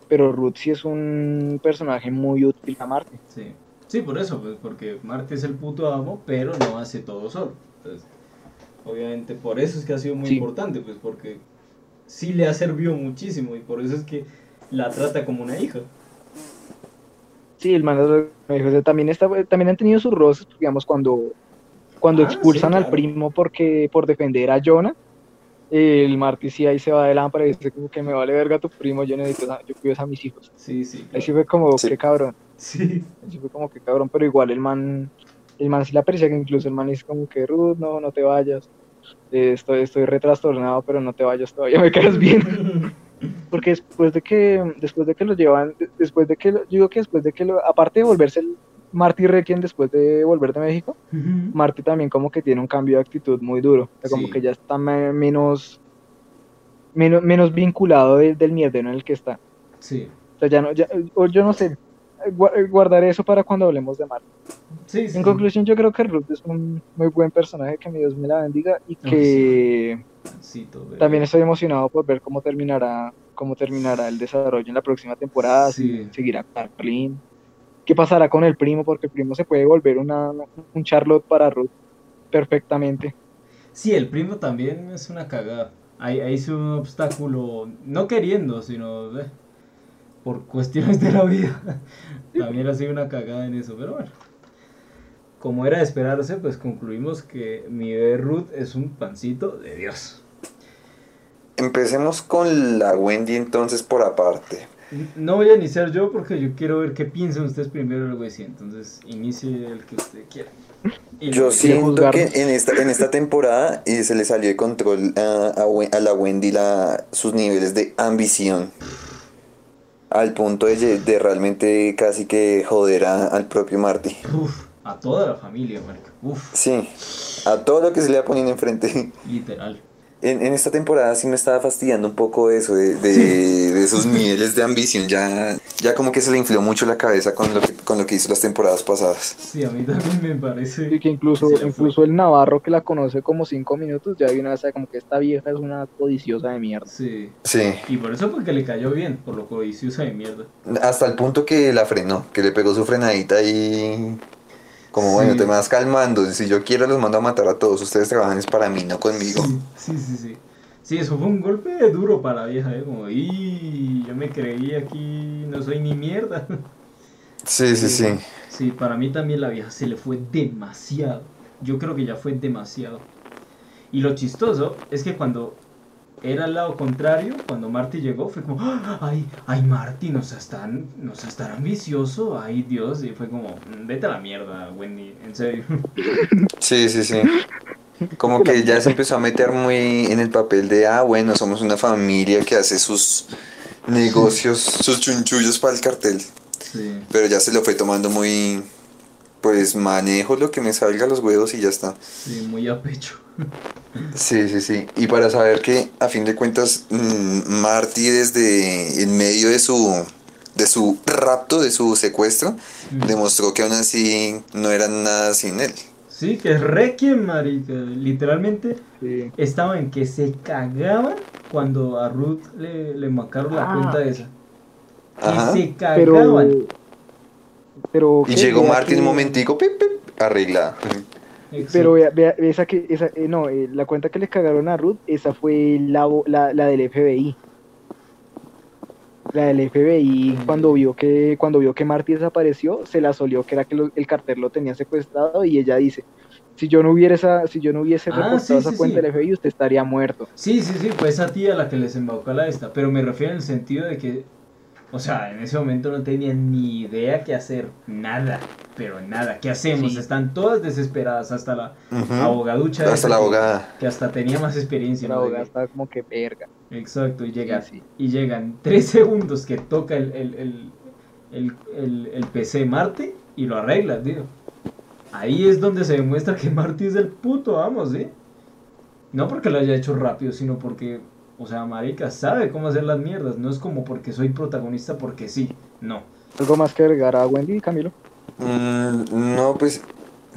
Speaker 6: pero Ruth sí es un personaje muy útil a Marty.
Speaker 4: Sí. Sí, por eso, pues, porque Marty es el puto amo, pero no hace todo solo. Entonces, obviamente, por eso es que ha sido muy
Speaker 6: Sí.
Speaker 4: importante, pues, porque sí le ha servido muchísimo y por eso es que la trata como una hija.
Speaker 6: Sí, el man me dijo, o sea, también, está, también han tenido sus roces, digamos, cuando, cuando
Speaker 4: Ah,
Speaker 6: expulsan
Speaker 4: sí,
Speaker 6: al primo porque por defender a Jonah, el Marty sí ahí se va de lámpara y dice como que me vale verga tu primo, yo necesito, a- yo cuido a mis hijos.
Speaker 4: Sí, sí.
Speaker 6: Ahí
Speaker 4: claro.
Speaker 6: sí fue como,
Speaker 5: Sí.
Speaker 6: qué cabrón,
Speaker 4: Sí.
Speaker 6: ahí sí fue como que cabrón, pero igual el man, el man sí la aprecia, que incluso el man dice como que Ruth, no, no te vayas, Eh, estoy, estoy retrastornado, pero no te vayas, todavía me quedas bien. Porque después de que, después de que lo llevan, de- después de que, lo- yo digo que después de que lo, aparte de volverse el Marty Requiem después de volver de México, Marty también como que tiene un cambio de actitud muy duro, o sea, como
Speaker 4: Sí.
Speaker 6: que ya está me- menos, menos, menos vinculado de- del mierdero en el que está.
Speaker 4: Sí.
Speaker 6: O sea, ya no, ya, o yo no sé, gua- guardaré eso para cuando hablemos de Marty.
Speaker 4: Sí, sí.
Speaker 6: En conclusión, yo creo que Ruth es un muy buen personaje, que mi Dios me la bendiga y que también estoy emocionado por ver cómo terminará, cómo terminará el desarrollo en la próxima temporada,
Speaker 4: Sí.
Speaker 6: si seguirá Carlin, qué pasará con el primo, porque el primo se puede volver una, un Charlotte para Ruth perfectamente.
Speaker 4: Sí, el primo también es una cagada. Ahí, ahí es un obstáculo, no queriendo, sino eh, por cuestiones de la vida. También ha sido una cagada en eso, pero bueno. Como era de esperarse, pues concluimos que mi bebé Ruth es un pancito de Dios.
Speaker 5: Empecemos con la Wendy entonces por aparte.
Speaker 4: No voy a iniciar yo porque yo quiero ver qué piensan ustedes primero del güey, sí, entonces inicie el que usted quiera. Y
Speaker 5: Yo siento que en esta, en esta temporada eh, se le salió de control a, a We- a la Wendy la, sus niveles de ambición. Al punto de, realmente casi que joder a- al propio Marty.
Speaker 4: Uf, a toda la familia, marica. Uf,
Speaker 5: Sí, a todo lo que se le va poniendo enfrente.
Speaker 4: literal.
Speaker 5: En, en esta temporada sí me estaba fastidiando un poco eso, de, de, de esos niveles de ambición. Ya, ya como que se le infló mucho la cabeza con lo que, con lo que hizo las temporadas pasadas.
Speaker 4: Sí, a mí también me parece.
Speaker 6: Y que incluso,
Speaker 4: Sí,
Speaker 6: incluso el Navarro que la conoce como cinco minutos, ya una vez sabe como que esta vieja es una codiciosa de mierda.
Speaker 4: Sí.
Speaker 5: Sí,
Speaker 4: Y por eso porque le cayó bien, por lo codiciosa de mierda.
Speaker 5: hasta el punto que la frenó, que le pegó su frenadita y... Como
Speaker 4: Sí.
Speaker 5: bueno, te me vas calmando, si yo quiero los mando a matar a todos, ustedes trabajan es para mí, no conmigo.
Speaker 4: Sí, sí, sí, sí. Sí, eso fue un golpe duro para la vieja, ¿eh? Como, y yo me creí aquí, no soy ni mierda.
Speaker 5: Sí, sí, sí.
Speaker 4: Sí, para mí también la vieja se le fue demasiado. Yo creo que ya fue demasiado. Y lo chistoso es que cuando era al lado contrario, cuando Marty llegó, fue como, "Ah, ay, ay, Marty, no seas tan, no seas tan ambicioso, ay, Dios. Y fue como, "Mm, vete a la mierda, Wendy, en serio.
Speaker 5: Sí, sí, sí. Como que ya se empezó a meter muy en el papel de, ah, bueno, somos una familia que hace sus negocios, sus chunchullos para el cartel.
Speaker 4: Sí.
Speaker 5: Pero ya se lo fue tomando muy, pues manejo lo que me salga a los huevos y ya está.
Speaker 4: Sí, muy a pecho.
Speaker 5: Sí, sí, sí. Y para saber que a fin de cuentas mm, Marty desde en medio de su de su rapto, de su secuestro,
Speaker 4: Mm.
Speaker 5: demostró que aún así no era nada sin él.
Speaker 4: Sí, que es Requiem, marica. Literalmente
Speaker 6: Sí.
Speaker 4: estaba en que se cagaban cuando a Ruth le, le marcaron la
Speaker 6: Ah.
Speaker 4: cuenta esa.
Speaker 5: Ajá.
Speaker 4: Que se cagaban.
Speaker 6: Pero.
Speaker 5: Y llegó en un momentico, pip, pip, arreglada.
Speaker 6: Pero vea, vea, esa que, esa, eh, no, eh, la cuenta que le cagaron a Ruth, esa fue la, la, la del FBI. La del FBI
Speaker 4: Mm.
Speaker 6: cuando vio que cuando vio que Marty desapareció, se la solió que era que lo- el cartel lo tenía secuestrado y ella dice, si yo no hubiera esa, si yo no hubiese
Speaker 4: Ah,
Speaker 6: reportado
Speaker 4: sí,
Speaker 6: esa
Speaker 4: sí,
Speaker 6: cuenta
Speaker 4: sí.
Speaker 6: del FBI, usted estaría muerto.
Speaker 4: Sí, sí, sí, fue esa tía la que les embaucó a la esta, pero me refiero en el sentido de que, o sea, en ese momento no tenían ni idea qué hacer, nada, pero nada, ¿qué hacemos?
Speaker 6: Sí.
Speaker 4: Están todas desesperadas, hasta la
Speaker 5: Ujú.
Speaker 4: abogaducha.
Speaker 5: Hasta la abogada.
Speaker 4: Que hasta tenía más experiencia.
Speaker 6: La
Speaker 4: ¿no?
Speaker 6: abogada estaba como que verga.
Speaker 4: Exacto, y llega,
Speaker 6: Sí, sí.
Speaker 4: y llegan tres segundos que toca el, el, el, el, el- el PC Marte y lo arregla, tío. Ahí es donde se demuestra que Marty es el puto amo, ¿sí? No porque lo haya hecho rápido, sino porque, o sea, Marica sabe cómo hacer las mierdas. No es como porque soy protagonista porque sí. No.
Speaker 6: Algo más que agregar a Wendy, Camilo.
Speaker 5: Mm, no, pues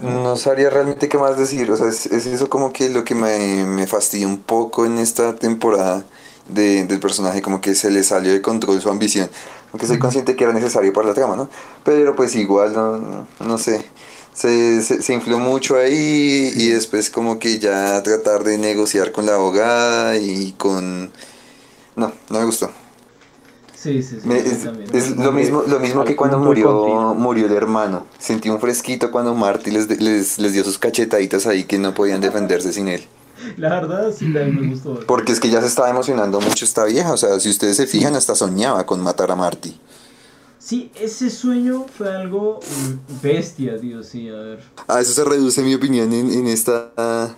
Speaker 5: no sabría realmente qué más decir. O sea, es, es eso como que lo que me, me fastidia un poco en esta temporada de- del personaje, como que se le salió de control su ambición. Aunque soy consciente que era necesario para la trama, ¿no? Pero pues igual, no, no sé. Se, se, se infló mucho ahí y después como que ya tratar de negociar con la abogada y con... No, no me gustó.
Speaker 4: Sí, sí, sí.
Speaker 5: Me- es,
Speaker 4: también.
Speaker 5: es lo mismo, lo mismo que cuando murió, murió el hermano. Sentí un fresquito cuando Marty les, les, les dio sus cachetaditas ahí que no podían defenderse sin él.
Speaker 4: La verdad, sí, también me gustó.
Speaker 5: Porque es que ya se estaba emocionando mucho esta vieja. O sea, si ustedes se fijan, hasta soñaba con matar a Marty.
Speaker 4: Sí, ese sueño fue algo mm, bestia, tío, sí, a ver.
Speaker 5: A eso se reduce mi opinión en, en esta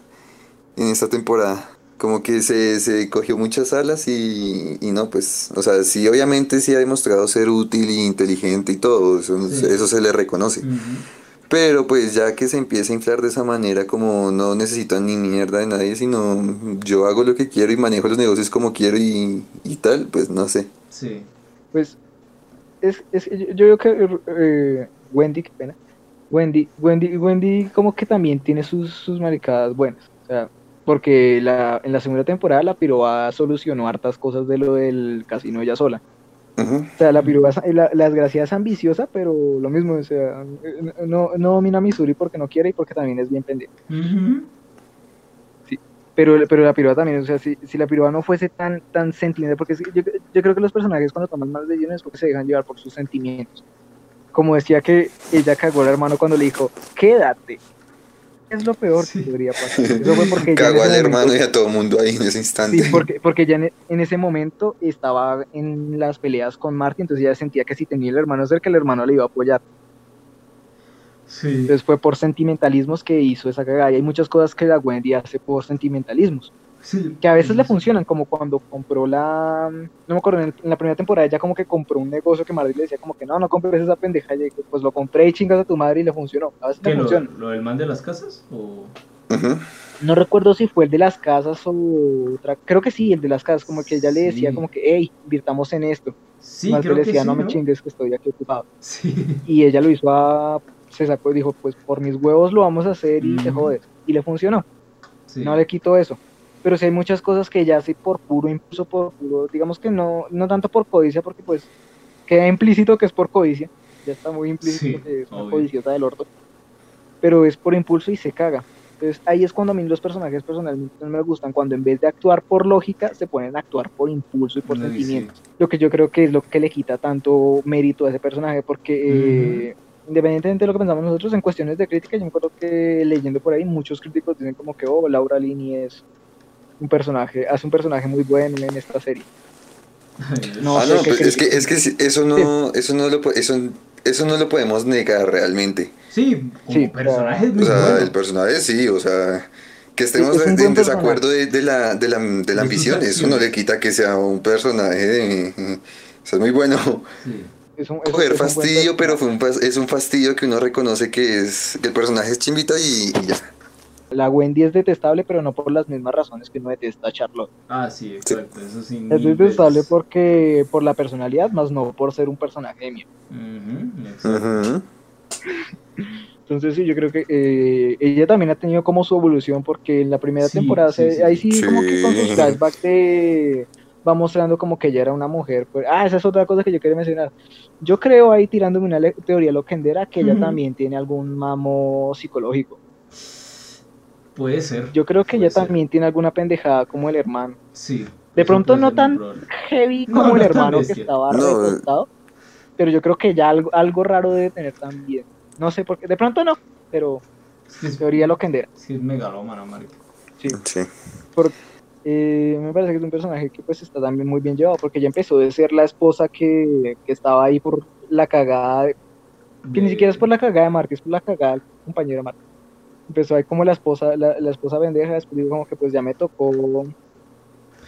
Speaker 5: en esta temporada. Como que se, se cogió muchas alas y, y no, pues, o sea, sí, obviamente sí ha demostrado ser útil e inteligente y todo, eso,
Speaker 4: Sí.
Speaker 5: eso se le reconoce. Pero pues ya que se empieza a inflar de esa manera, como no necesito ni mierda de nadie, sino yo hago lo que quiero y manejo los negocios como quiero y, y tal, pues no sé.
Speaker 4: Sí.
Speaker 6: Pues es, es, yo, yo creo que eh, Wendy, qué pena. Wendy, Wendy, Wendy como que también tiene sus, sus maricadas buenas. O sea, porque la, en la segunda temporada la piroa solucionó hartas cosas de lo del casino ella sola. O sea, la piroa, es- la, la desgraciada es ambiciosa, pero lo mismo, o sea, eh, no, no domina Missouri porque no quiere y porque también es bien pendiente.
Speaker 4: Ujú.
Speaker 6: Pero, pero la piroa también, o sea, si, si la piroa no fuese tan, tan sentimental, porque yo, yo creo que los personajes cuando toman más decisiones es porque se dejan llevar por sus sentimientos. Como decía que ella cagó al hermano cuando le dijo, quédate. Es lo peor
Speaker 4: Sí.
Speaker 6: que podría pasar. Eso fue porque ese
Speaker 5: al hermano y a todo mundo ahí en ese instante.
Speaker 6: Sí, porque, porque ya en, en ese momento estaba en las peleas con Marty, entonces ella sentía que si tenía el hermano cerca, el hermano le iba a apoyar.
Speaker 4: Sí.
Speaker 6: Entonces fue por sentimentalismos que hizo esa cagada. Y hay muchas cosas que la Wendy hace por sentimentalismos.
Speaker 4: Sí.
Speaker 6: que a veces le funcionan, como cuando compró la, no me acuerdo, en, el- en la primera temporada ella como que compró un negocio que Marty le decía como que no, no compres esa pendeja, y pues lo compré y chingas a tu madre y le funcionó, a veces
Speaker 4: ¿Qué,
Speaker 6: le
Speaker 4: lo,
Speaker 6: funciona.
Speaker 4: lo del man de las casas? ¿O...
Speaker 6: No recuerdo si fue el de las casas o otra, creo que sí, el de las casas, como que ella le decía como que, hey, invirtamos en esto,
Speaker 4: Sí, creo
Speaker 6: le
Speaker 4: que
Speaker 6: decía,
Speaker 4: sí,
Speaker 6: no me chingues que estoy aquí ocupado,
Speaker 4: Sí.
Speaker 6: y ella lo hizo a, se sacó y dijo, pues por mis huevos lo vamos a hacer y te
Speaker 4: Ujú.
Speaker 6: jodes, y le funcionó.
Speaker 4: sí.
Speaker 6: no le quito eso. Pero sí hay muchas cosas que ella hace por puro impulso, por puro, digamos que no, no tanto por codicia, porque pues queda implícito que es por codicia, ya está muy implícito
Speaker 4: Sí,
Speaker 6: que es una
Speaker 4: obvio.
Speaker 6: codiciosa del orto, pero es por impulso y se caga. Entonces ahí es cuando a mí los personajes personalmente no me gustan, cuando en vez de actuar por lógica, se ponen a actuar por impulso y por
Speaker 4: Ay,
Speaker 6: sentimientos. Lo que yo creo que es lo que le quita tanto mérito a ese personaje, porque eh, independientemente de lo que pensamos nosotros en cuestiones de crítica, yo me acuerdo que leyendo por ahí muchos críticos dicen como que, oh, Laura Linney es un personaje, hace un personaje muy bueno en esta serie. No
Speaker 5: ah,
Speaker 6: sé
Speaker 5: no,
Speaker 6: qué
Speaker 5: pues es que, es que sí, eso no, eso no lo, eso, eso no lo podemos negar realmente.
Speaker 4: Sí, como
Speaker 6: Sí,
Speaker 4: personaje es
Speaker 5: O
Speaker 4: muy
Speaker 5: sea,
Speaker 4: bueno.
Speaker 5: el personaje sí, o sea, que estemos
Speaker 6: Es
Speaker 5: en desacuerdo de, de la, de la, de la ambición, eso no le quita que sea un personaje de... O sea, es muy bueno.
Speaker 4: Sí.
Speaker 6: Es un, es,
Speaker 5: Coger
Speaker 6: es un buen
Speaker 5: fastidio, pero fue un, es un fastidio que uno reconoce que es que el personaje es chimbita y, y ya.
Speaker 6: La Wendy es detestable, pero no por las mismas razones que uno detesta a Charlotte.
Speaker 4: Ah, sí, exacto. Eso sí.
Speaker 6: Es detestable
Speaker 4: veces.
Speaker 6: porque por la personalidad, más no por ser un personaje de mierda. Entonces sí, yo creo que eh, ella también ha tenido como su evolución porque en la primera
Speaker 4: Sí,
Speaker 6: temporada,
Speaker 4: sí,
Speaker 6: se-
Speaker 4: sí.
Speaker 6: ahí sí, como que con sus flashbacks de- va mostrando como que ella era una mujer. Pues, ah, esa es otra cosa que yo quería mencionar. Yo creo ahí tirándome una teoría loquendera que ella
Speaker 4: Ujú.
Speaker 6: también tiene algún mamo psicológico.
Speaker 4: Puede ser.
Speaker 6: Yo creo que ella
Speaker 4: ser.
Speaker 6: también tiene alguna pendejada como el hermano.
Speaker 4: Sí.
Speaker 6: De pronto no tan heavy como
Speaker 4: no
Speaker 6: el hermano que estaba
Speaker 5: No.
Speaker 6: recostado, pero yo creo que ya algo, algo raro debe tener también. No sé por qué, de pronto no, pero
Speaker 4: Es que es,
Speaker 6: teoría loquendera.
Speaker 4: que es megalómana, marica.
Speaker 6: Sí.
Speaker 5: Sí.
Speaker 6: Eh, me parece que es un personaje que pues está también muy bien llevado, porque ya empezó de ser la esposa que, que estaba ahí por la cagada, de- que ni siquiera es por la cagada de Mark, es por la cagada del compañero de Mark. Empezó ahí como la esposa, la, la esposa pendeja, después dijo como que pues ya me tocó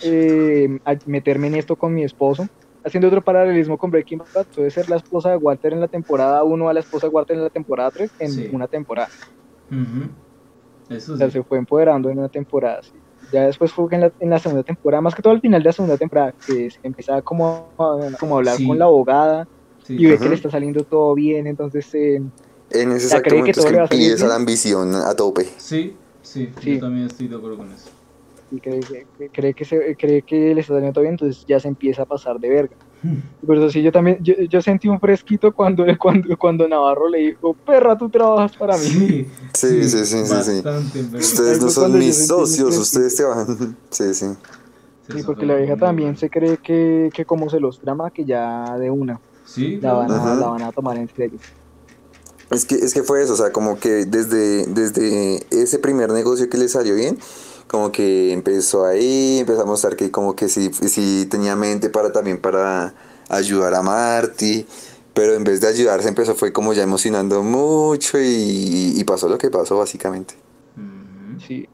Speaker 6: eh, meterme en esto con mi esposo. Haciendo otro paralelismo con Breaking Bad, puede ser la esposa de Walter en la temporada 1 a la esposa de Walter en la temporada 3 en
Speaker 4: Sí.
Speaker 6: una temporada.
Speaker 4: Eso
Speaker 6: O sea, se fue empoderando en una temporada. sí. Ya después fue en la, en la segunda temporada, más que todo al final de la segunda temporada, que se empieza como a, como a hablar
Speaker 4: Sí.
Speaker 6: con la abogada
Speaker 4: Sí.
Speaker 6: y ve
Speaker 5: Ajá.
Speaker 6: que le está saliendo todo bien, entonces eh,
Speaker 5: En ese
Speaker 6: cree que
Speaker 5: es
Speaker 6: todo
Speaker 5: que
Speaker 6: le va a salir
Speaker 5: empieza
Speaker 6: bien.
Speaker 5: la ambición a tope.
Speaker 4: Sí, sí,
Speaker 6: Sí.
Speaker 4: yo también estoy de acuerdo con eso.
Speaker 6: y cree, que- cree, que se, cree que le está saliendo todo bien, entonces ya se empieza a pasar de verga. Por eso sí, yo también, yo, yo sentí un fresquito cuando, cuando, cuando Navarro le dijo, perra, tú trabajas para mí.
Speaker 4: Sí,
Speaker 5: Sí, sí, sí, sí, sí.
Speaker 4: bastante, verdad.
Speaker 5: Ustedes no son mis socios, ustedes trabajan. Sí, sí.
Speaker 4: Sí,
Speaker 6: Sí, porque la vieja también se cree que, que como se los trama, que ya de una
Speaker 4: Sí,
Speaker 6: la van, a, la van a tomar en serio.
Speaker 5: Es que, es que fue eso, o sea, como que desde, desde ese primer negocio que le salió bien, como que empezó ahí, empezó a mostrar que como que sí, sí tenía mente para también para ayudar a Marty, pero en vez de ayudar se empezó fue como ya emocionando mucho y, y pasó lo que pasó básicamente.
Speaker 6: Sí.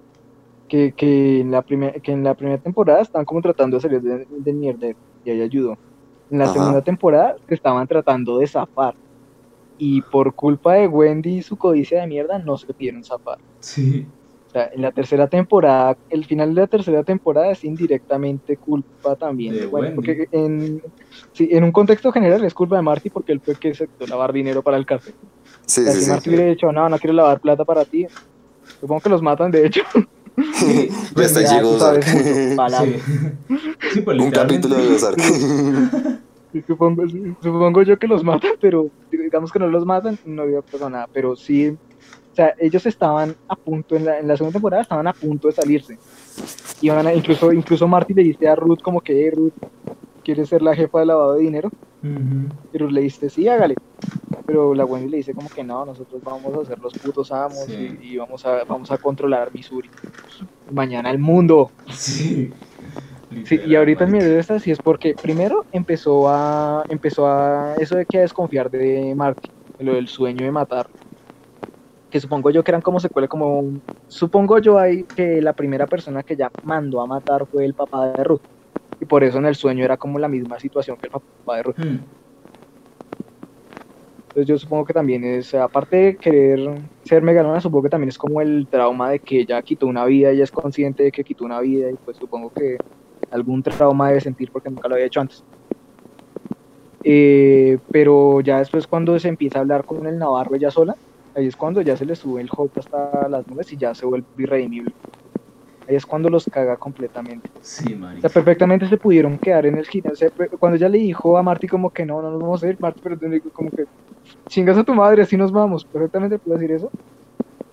Speaker 6: Que, que, en la primer, que en la primera temporada estaban como tratando de salir de, de mierda y ahí ayudó. En la
Speaker 5: Ajá.
Speaker 6: segunda temporada se estaban tratando de zafar. Y por culpa de Wendy y su codicia de mierda no se pudieron zafar.
Speaker 4: Sí,
Speaker 6: O sea, en la tercera temporada, el final de la tercera temporada es indirectamente culpa también
Speaker 4: De
Speaker 6: Wendy.
Speaker 4: Wendy.
Speaker 6: Porque en, sí, en un contexto general es culpa de Marty porque él fue que aceptó lavar dinero para el cárcel.
Speaker 5: Sí,
Speaker 6: O sea,
Speaker 5: sí,
Speaker 6: si
Speaker 5: sí.
Speaker 6: Marty hubiera dicho, no, no quiero lavar plata para ti, supongo que los matan de hecho.
Speaker 5: Ya
Speaker 6: Ya,
Speaker 5: llegó Ozark.
Speaker 4: sí. Sí,
Speaker 5: Un capítulo de Ozark.
Speaker 6: Sí, Supongo, sí, supongo yo que los matan, pero digamos que no los matan, no había pasado nada. Pero sí, sea, ellos estaban a punto, en la, en la segunda temporada estaban a punto de salirse. Iban a- incluso, incluso Marty le dice a Ruth como que, "Hey, Ruth, ¿quieres ser la jefa de lavado de dinero?
Speaker 4: Ujú.
Speaker 6: Y Ruth le dice, sí, hágale. Pero la Wendy le dice como que no, nosotros vamos a ser los putos amos
Speaker 4: Sí.
Speaker 6: y, y vamos, a, vamos a controlar Missouri. Mañana el mundo.
Speaker 4: Sí.
Speaker 6: Sí, y ahorita en mi de esta sí es porque primero empezó a empezó a eso de que a desconfiar de Marty, lo del sueño de matar. Que supongo yo que eran como secuela como supongo yo ahí que la primera persona que ya mandó a matar fue el papá de Ruth. Y por eso en el sueño era como la misma situación que el papá de Ruth.
Speaker 4: Hmm.
Speaker 6: Entonces yo supongo que también es, aparte de querer ser megalona, supongo que también es como el trauma de que ella quitó una vida, ella es consciente de que quitó una vida y pues supongo que algún trauma debe sentir porque nunca lo había hecho antes. Eh, pero ya después cuando se empieza a hablar con el Navarro ella sola, ahí es cuando ya se le sube el hope hasta las nubes y ya se vuelve irredimible. Ahí es cuando los caga completamente.
Speaker 4: Sí,
Speaker 6: O
Speaker 4: marica.
Speaker 6: sea, perfectamente se pudieron quedar en el gimnasio. O sea, cuando ella le dijo a Marty como que no, no nos vamos a ir, Marty, pero te digo como que chingas a tu madre, así nos vamos. Perfectamente puede decir eso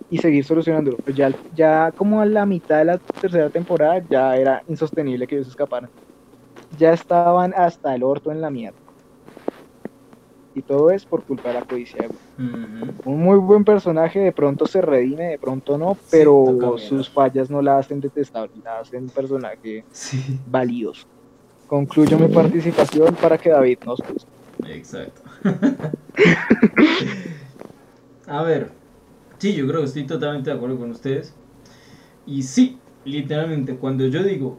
Speaker 6: y seguir solucionándolo. Pero ya, ya como a la mitad de la tercera temporada ya era insostenible que ellos escaparan. Ya estaban hasta el orto en la mierda. Y todo es por culpa de la codicia de Un muy buen personaje, de pronto se redime, de pronto no, pero sus fallas no la hacen detestable, la hacen un personaje
Speaker 4: Sí,
Speaker 6: valioso. Concluyo mi participación para que David nos guste.
Speaker 4: exacto. A ver, sí, yo creo que estoy totalmente de acuerdo con ustedes. Y sí, literalmente, cuando yo digo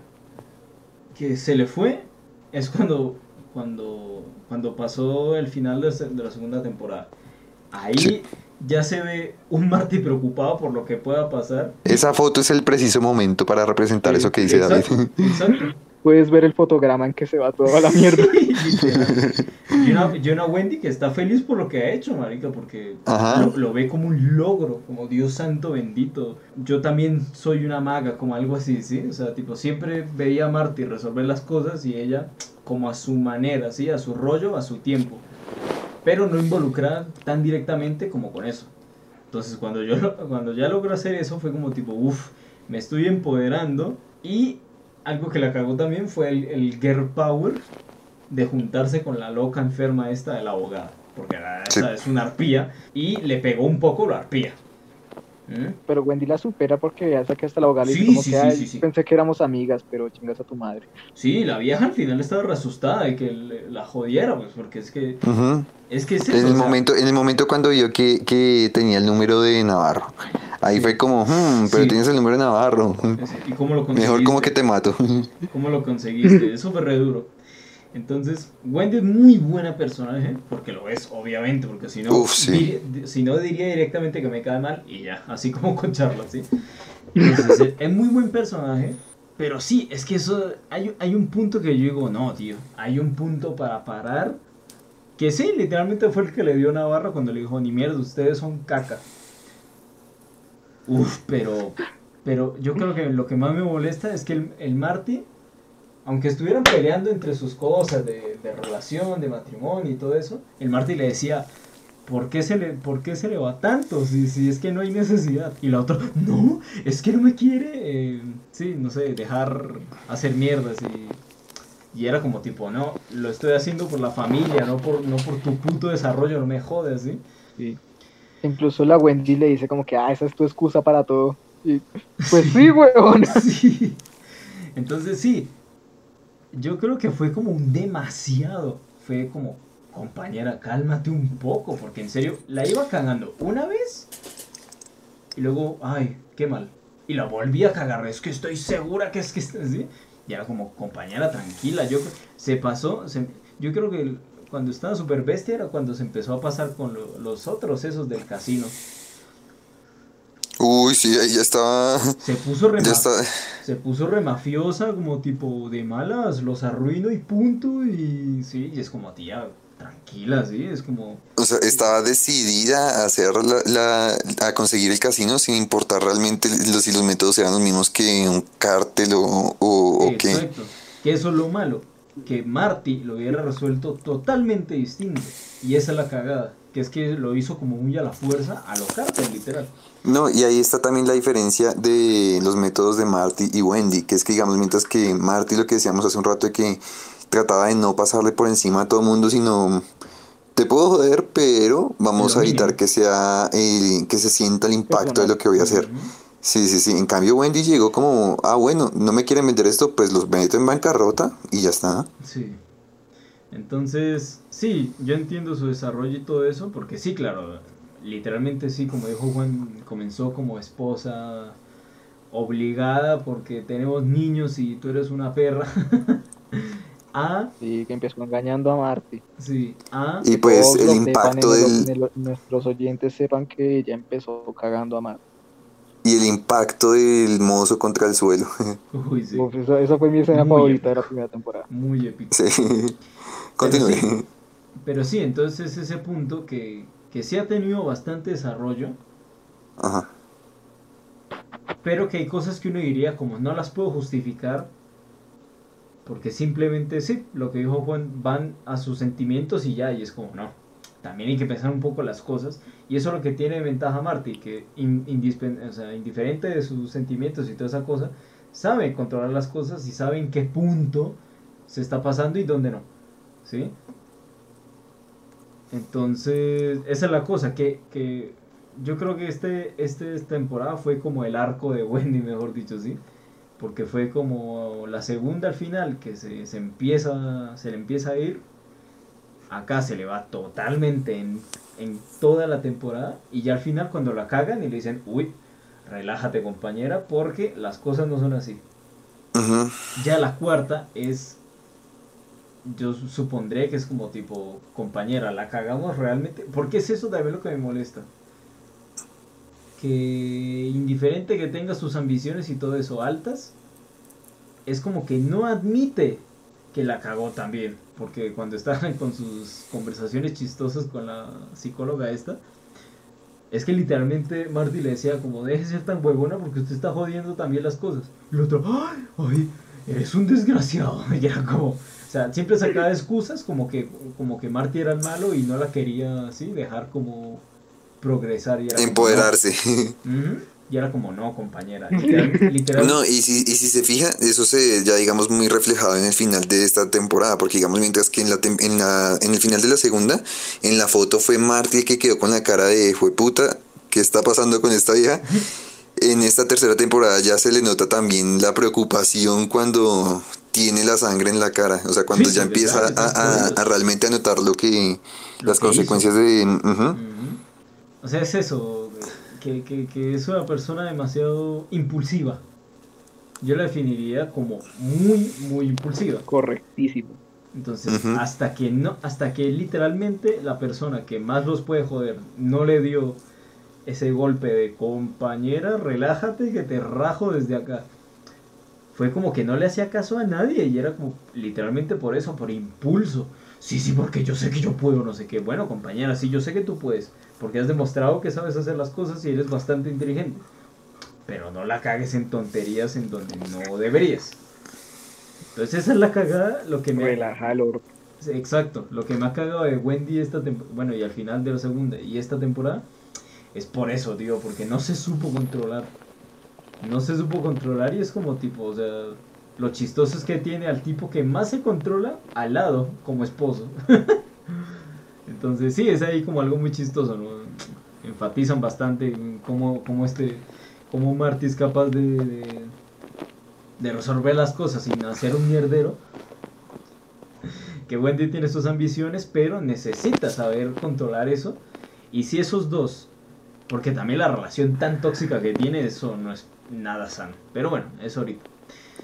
Speaker 4: que se le fue, es cuando, cuando, cuando pasó el final de, de la segunda temporada. Ahí ya se ve un Marty preocupado por lo que pueda pasar.
Speaker 5: Esa foto es el preciso momento para representar eso que dice
Speaker 4: Exacto,
Speaker 5: David.
Speaker 4: Exacto.
Speaker 6: Puedes ver el fotograma en que se va toda la mierda.
Speaker 4: Y, una, y una Wendy que está feliz por lo que ha hecho, marica, porque lo, lo ve como un logro, como Dios santo bendito. Yo también soy una maga, como algo así, ¿sí? O sea, tipo, siempre veía a Marty resolver las cosas y ella como a su manera, ¿sí? A su rollo, a su tiempo. Pero no involucrada tan directamente como con eso. Entonces, cuando, yo, cuando ya logró hacer eso, fue como tipo, uff, me estoy empoderando. Y algo que la cagó también fue el, el girl power de juntarse con la loca enferma esta de la abogada. Porque la,
Speaker 5: Sí.
Speaker 4: esa es una arpía. Y le pegó un poco la arpía. ¿Mm?
Speaker 6: Pero Wendy la supera porque ya que hasta la abogada le
Speaker 4: Sí,
Speaker 6: como
Speaker 4: sí,
Speaker 6: que
Speaker 4: sí,
Speaker 6: "Ay,
Speaker 4: sí, sí.
Speaker 6: pensé que éramos amigas, pero chingas a tu madre.
Speaker 4: Sí, la vieja al final estaba re asustada de que le- la jodiera, pues, porque es que.
Speaker 5: Ujú.
Speaker 4: Es que es
Speaker 5: En
Speaker 4: eso,
Speaker 5: el
Speaker 4: o sea,
Speaker 5: momento, en el momento cuando vio que, que tenía el número de Navarro, ahí fue como, "Hmm, pero
Speaker 4: Sí.
Speaker 5: tienes el número de Navarro.
Speaker 4: ¿Y cómo lo conseguiste?
Speaker 5: Mejor como que te mato.
Speaker 4: ¿Cómo lo conseguiste? Eso fue re duro. Entonces, Wendy es muy buena personaje, porque lo es, obviamente, porque si no,
Speaker 5: Uf, sí.
Speaker 4: dir- di- si no diría directamente que me cae mal y ya, así como con Charlotte, ¿sí? Entonces, es- es muy buen personaje, pero sí, es que eso, hay, hay un punto que yo digo, no, tío, hay un punto para parar, que sí, literalmente fue el que le dio Navarro cuando le dijo, ni mierda, ustedes son caca. Uf, pero, pero yo creo que lo que más me molesta es que el, el Marty, aunque estuvieran peleando entre sus cosas de, de relación, de matrimonio y todo eso, el Marty le decía, ¿por qué se le, por qué se le va tanto? Si, si es que no hay necesidad. Y la otra, no, es que no me quiere, eh, sí, no sé, dejar hacer mierdas y... Y era como tipo, no, lo estoy haciendo por la familia, no por, no por tu puto desarrollo, no me jodes, ¿sí?
Speaker 6: Incluso la Wendy le dice como que, ah, esa es tu excusa para todo. Y, pues sí, weón.
Speaker 4: Sí. Entonces sí, yo creo que fue como un demasiado. Fue como, compañera, cálmate un poco, porque en serio, la iba cagando una vez y luego, ay, qué mal. Y la volví a cagar, es que estoy segura que es que está. Y era como, compañera, tranquila. Yo se pasó, se- yo creo que cuando estaba super bestia era cuando se empezó a pasar con lo- los otros esos del casino.
Speaker 5: Sí, ahí ya estaba.
Speaker 4: Se puso re
Speaker 5: Ya
Speaker 4: ma-
Speaker 5: está.
Speaker 4: se puso re mafiosa, como tipo de malas, los arruino y punto. Y sí, y es como, tía, tranquila, sí, es como.
Speaker 5: O sea, estaba decidida a hacer la, la- a conseguir el casino sin importar realmente los, si los métodos eran los mismos que un cártel o, o, o qué.
Speaker 4: Exacto. Que eso es lo malo. Que Marty lo hubiera resuelto totalmente distinto. Y esa es la cagada. Que es que lo hizo como muy a la fuerza, a lo cártel, literal.
Speaker 5: No, y ahí está también la diferencia de los métodos de Marty y Wendy, que es que digamos, mientras que Marty lo que decíamos hace un rato de que trataba de no pasarle por encima a todo el mundo, sino te puedo joder, pero vamos a evitar
Speaker 4: mínimo.
Speaker 5: que sea eh, que se sienta el impacto de lo que voy a hacer. Sí, sí, sí. En cambio, Wendy llegó como, ah, bueno, no me quieren vender esto, pues los meto en bancarrota y ya está.
Speaker 4: Sí. Entonces, sí, yo entiendo su desarrollo y todo eso, porque sí, claro, literalmente sí, como dijo Juan, comenzó como esposa obligada porque tenemos niños y tú eres una perra. a,
Speaker 6: Sí, que empezó engañando a Marty.
Speaker 4: sí, a,
Speaker 5: Y pues el impacto del,
Speaker 6: el- nuestros oyentes sepan que ella empezó cagando a Marty.
Speaker 5: y el impacto del mozo contra el suelo.
Speaker 4: uy, sí,
Speaker 6: Uf, esa, esa fue mi escena
Speaker 4: Muy
Speaker 6: favorita de la primera temporada.
Speaker 4: muy épico.
Speaker 5: Sí. Continúe.
Speaker 4: sí. Pero sí, entonces ese punto que, que sí ha tenido bastante desarrollo,
Speaker 5: Ajá.
Speaker 4: pero que hay cosas que uno diría como no las puedo justificar porque simplemente sí, lo que dijo Juan, van a sus sentimientos y ya, y es como no, también hay que pensar un poco las cosas y eso es lo que tiene de ventaja Marty, que in- o sea, indiferente de sus sentimientos y toda esa cosa, sabe controlar las cosas y sabe en qué punto se está pasando y dónde no, ¿sí? Entonces, esa es la cosa, que, que yo creo que este, este esta temporada fue como el arco de Wendy, mejor dicho, ¿sí? Porque fue como la segunda al final que se, se empieza, se le empieza a ir. Acá se le va totalmente en, en toda la temporada. Y ya al final cuando la cagan y le dicen, uy, relájate compañera, porque las cosas no son así. Ya la cuarta es yo supondré que es como tipo, compañera, la cagamos realmente. Porque es eso también lo que me molesta. Que indiferente que tenga sus ambiciones y todo eso altas, es como que no admite que la cagó también. Porque cuando estaban con sus conversaciones chistosas con la psicóloga esta, es que literalmente Marty le decía como, deje de ser tan huevona porque usted está jodiendo también las cosas. Y el otro, ay, ay, eres un desgraciado. Y era como, o sea, siempre sacaba excusas como que, como que Marty era el malo y no la quería así, dejar como progresar. Y era
Speaker 5: Empoderarse.
Speaker 4: Como, no. Y era como, no, compañera. Literal, literal.
Speaker 5: No, y si, y si se fija, eso se ya digamos muy reflejado en el final de esta temporada, porque digamos mientras que en la, tem- en la en el final de la segunda, en la foto fue Marty el que quedó con la cara de fue puta, ¿qué está pasando con esta vieja? En esta tercera temporada ya se le nota también la preocupación cuando tiene la sangre en la cara, o sea, cuando
Speaker 4: Sí,
Speaker 5: ya empieza
Speaker 4: sabe,
Speaker 5: a, a- a realmente a notar lo que
Speaker 4: Lo
Speaker 5: las
Speaker 4: que
Speaker 5: consecuencias de ujú.
Speaker 4: Ujú. O sea, es eso, que, que, que es una persona demasiado impulsiva. Yo la definiría como muy, muy impulsiva.
Speaker 6: Correctísimo.
Speaker 4: Entonces,
Speaker 5: Ujú.
Speaker 4: hasta que no, hasta que literalmente la persona que más los puede joder no le dio ese golpe de compañera, relájate que te rajo desde acá. Fue como que no le hacía caso a nadie y era como literalmente por eso, por impulso. Sí, sí, porque yo sé que yo puedo, no sé qué. Bueno, compañera, sí, yo sé que tú puedes, porque has demostrado que sabes hacer las cosas y eres bastante inteligente. Pero no la cagues en tonterías en donde no deberías. Entonces esa es la cagada, lo que me...
Speaker 6: Relaja el orto.
Speaker 4: Sí, Exacto, lo que me ha cagado de Wendy esta temporada, bueno, y al final de la segunda y esta temporada, es por eso, tío, porque no se supo controlar. No se supo controlar y es como tipo, o sea, lo chistoso es que tiene al tipo que más se controla al lado como esposo. Entonces sí, es ahí como algo muy chistoso, ¿no? Enfatizan bastante cómo, cómo este, cómo Marty es capaz de, de, de resolver las cosas sin hacer un mierdero que Wendy tiene sus ambiciones, pero necesita saber controlar eso. Y si esos dos, porque también la relación tan tóxica que tiene, eso no es nada sano. Pero bueno, eso ahorita.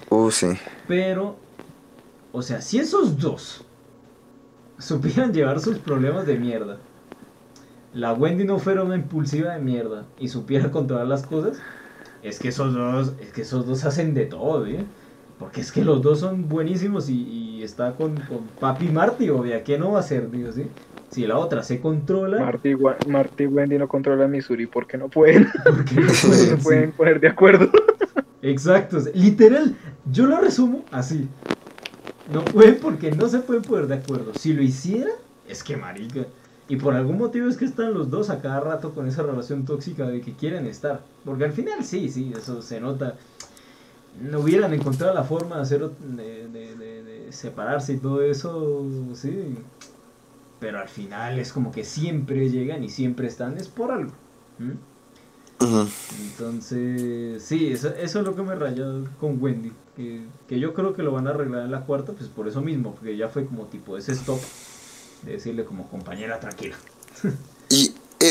Speaker 5: Uh, sí.
Speaker 4: Pero, o sea, si esos dos supieran llevar sus problemas de mierda, la Wendy no fuera una impulsiva de mierda y supiera controlar las cosas, es que esos dos, es que esos dos hacen de todo, ¿eh? Porque es que los dos son buenísimos y, y está con, con Papi Marty, obvia, ¿qué no va a hacer, digo, sí? Si la otra se controla,
Speaker 6: Marty, y Wa- Marty y Wendy no controlan Missouri porque no pueden,
Speaker 4: ¿por qué no
Speaker 6: no
Speaker 4: pueden? Sí.
Speaker 6: pueden poner de acuerdo.
Speaker 4: Exacto, literal, yo lo resumo así. No pueden porque no se pueden poner de acuerdo. Si lo hiciera, es que marica. Y por algún motivo es que están los dos a cada rato con esa relación tóxica de que quieren estar. Porque al final sí, sí, eso se nota. No hubieran encontrado la forma de hacer de, de- de- de separarse y todo eso, sí. Pero al final es como que siempre llegan y siempre están, es por algo. Entonces, sí, eso, eso es lo que me rayó con Wendy. Que, que yo creo que lo van a arreglar en la cuarta, pues por eso mismo, porque ya fue como tipo ese stop de decirle como compañera tranquila.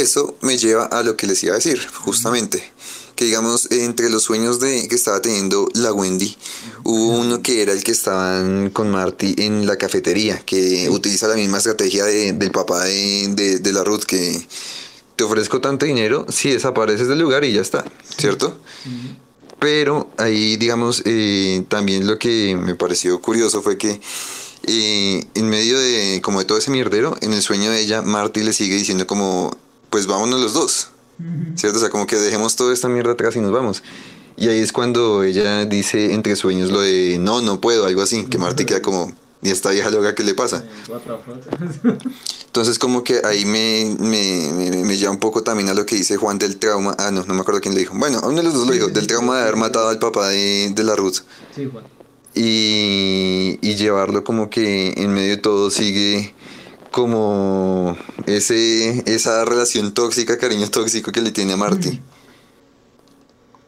Speaker 5: Eso me lleva a lo que les iba a decir, justamente. Que digamos, entre los sueños de que estaba teniendo la Wendy, hubo uno que era el que estaban con Marty en la cafetería, que utiliza la misma estrategia de- del papá de, de- de la Ruth, que te ofrezco tanto dinero si desapareces del lugar y ya está, ¿cierto? Pero ahí, digamos, eh, también lo que me pareció curioso fue que eh, en medio de como de todo ese mierdero, en el sueño de ella, Marty le sigue diciendo como, pues vámonos los dos, ¿cierto? O sea, como que dejemos toda esta mierda atrás y nos vamos. Y ahí es cuando ella dice entre sueños lo de, no, no puedo, algo así, que Marty queda como, ¿y esta vieja loca qué le pasa? Entonces como que ahí me, me, me, me lleva un poco también a lo que dice Juan del trauma, ah, no, no me acuerdo quién le dijo, bueno, uno de los dos lo dijo, del trauma de haber matado al papá de, de la Ruth.
Speaker 4: sí, Juan.
Speaker 5: y, y llevarlo como que en medio de todo sigue como ese esa relación tóxica, cariño tóxico que le tiene a Marty.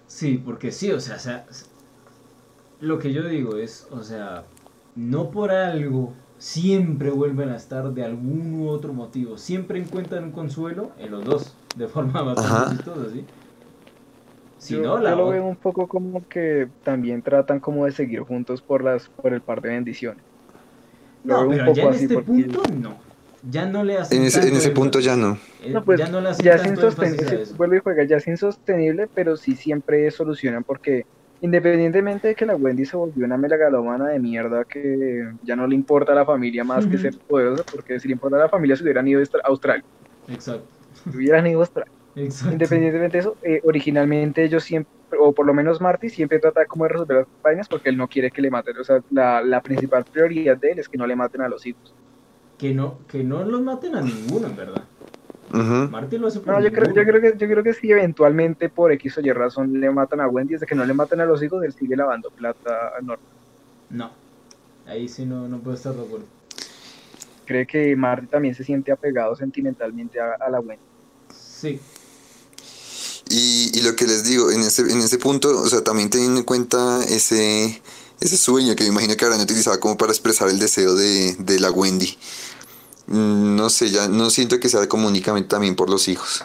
Speaker 4: Sí, porque sí, o sea, o sea, lo que yo digo es, o sea, no por algo siempre vuelven a estar de algún u otro motivo. Siempre encuentran un consuelo en los dos, de forma bastante chistosa, ¿sí? Si
Speaker 6: yo,
Speaker 4: no, la
Speaker 6: yo lo veo un poco como que también tratan como de seguir juntos por las por el par de bendiciones.
Speaker 4: No,
Speaker 6: veo un
Speaker 4: pero
Speaker 6: poco
Speaker 4: ya en
Speaker 6: así
Speaker 4: este
Speaker 6: porque-
Speaker 4: punto no. Ya no le hacen
Speaker 5: En ese, en punto ya no.
Speaker 4: Eh,
Speaker 6: No, pues
Speaker 4: ya no le hacen
Speaker 6: ya
Speaker 4: tanto
Speaker 6: vuelve y juega, ya es insostenible, pero sí siempre solucionan porque independientemente de que la Wendy se volvió una melagalomana de mierda que ya no le importa a la familia más que ser poderosa, porque si le importa a la familia se hubieran ido a Australia,
Speaker 4: Exacto,
Speaker 6: se hubieran ido a Australia.
Speaker 4: exacto.
Speaker 6: Independientemente de eso, eh, originalmente ellos siempre, o por lo menos Marty, siempre trata como de resolver las vainas porque él no quiere que le maten. O sea, la, la principal prioridad de él es que no le maten a los hijos.
Speaker 4: Que no, que no los maten a ninguno, en verdad.
Speaker 5: Ujú.
Speaker 4: Marty lo hace por
Speaker 6: No, yo creo, yo creo que yo creo que si eventualmente por X o Y razón le matan a Wendy, desde que no le maten a los hijos, él sigue lavando plata a Norman.
Speaker 4: No, ahí sí no, no puedo estar de acuerdo.
Speaker 6: Cree que Marty también se siente apegado sentimentalmente a, a la Wendy.
Speaker 4: Sí,
Speaker 5: Y, y lo que les digo, en ese, en ese punto, o sea, también teniendo en cuenta ese, ese sueño que me imagino que habrán utilizado como para expresar el deseo de, de la Wendy. Mm, No sé, ya no siento que sea como únicamente también por los hijos.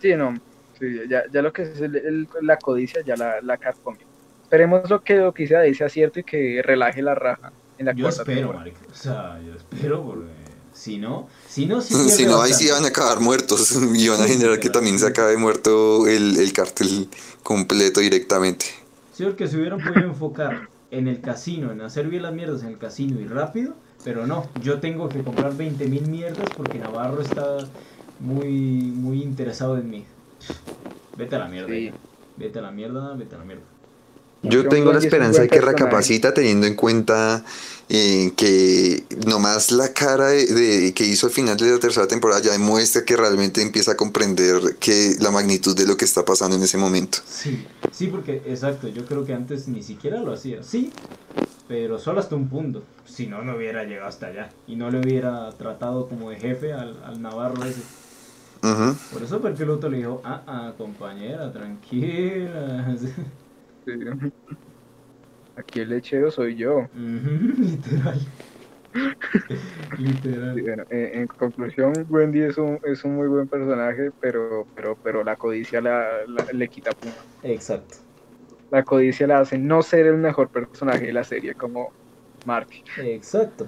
Speaker 6: Sí, no, sí, ya, ya lo que es el- el- la codicia ya la, la carcomió. Esperemos lo que lo que dice sea cierto y que relaje la raja en la
Speaker 4: yo
Speaker 6: cuarta
Speaker 4: espero, marica. O sea, yo espero porque si no, si no,
Speaker 5: Si
Speaker 4: pierde
Speaker 5: no, ahí sí van a acabar muertos y van a generar que también se acabe muerto el, el cartel completo directamente.
Speaker 4: Porque se hubieran podido enfocar en el casino, en hacer bien las mierdas en el casino y rápido, pero no, yo tengo que comprar 20 mil mierdas porque Navarro está muy, muy interesado en mí. Vete a la mierda,
Speaker 6: Sí.
Speaker 4: vete a la mierda, vete a la mierda.
Speaker 5: Yo tengo la esperanza de que
Speaker 6: personaje.
Speaker 5: recapacita teniendo en cuenta eh, que nomás la cara de, de- que hizo al final de la tercera temporada ya demuestra que realmente empieza a comprender que la magnitud de lo que está pasando en ese momento.
Speaker 4: Sí, sí, porque exacto, yo creo que antes ni siquiera lo hacía. Sí, pero solo hasta un punto. Si no, no hubiera llegado hasta allá y no le hubiera tratado como de jefe al, al Navarro ese.
Speaker 5: Ujú.
Speaker 4: Por eso porque el otro le dijo, ah, ah, compañera, tranquila.
Speaker 6: Sí. Aquí el lechero soy yo.
Speaker 4: Literal.
Speaker 6: Sí,
Speaker 4: Literal.
Speaker 6: bueno, en conclusión, Wendy es un, es un muy buen personaje, pero, pero, pero la codicia la, la- le quita punto.
Speaker 4: Exacto.
Speaker 6: La codicia la hace no ser el mejor personaje de la serie como Marty.
Speaker 4: Exacto.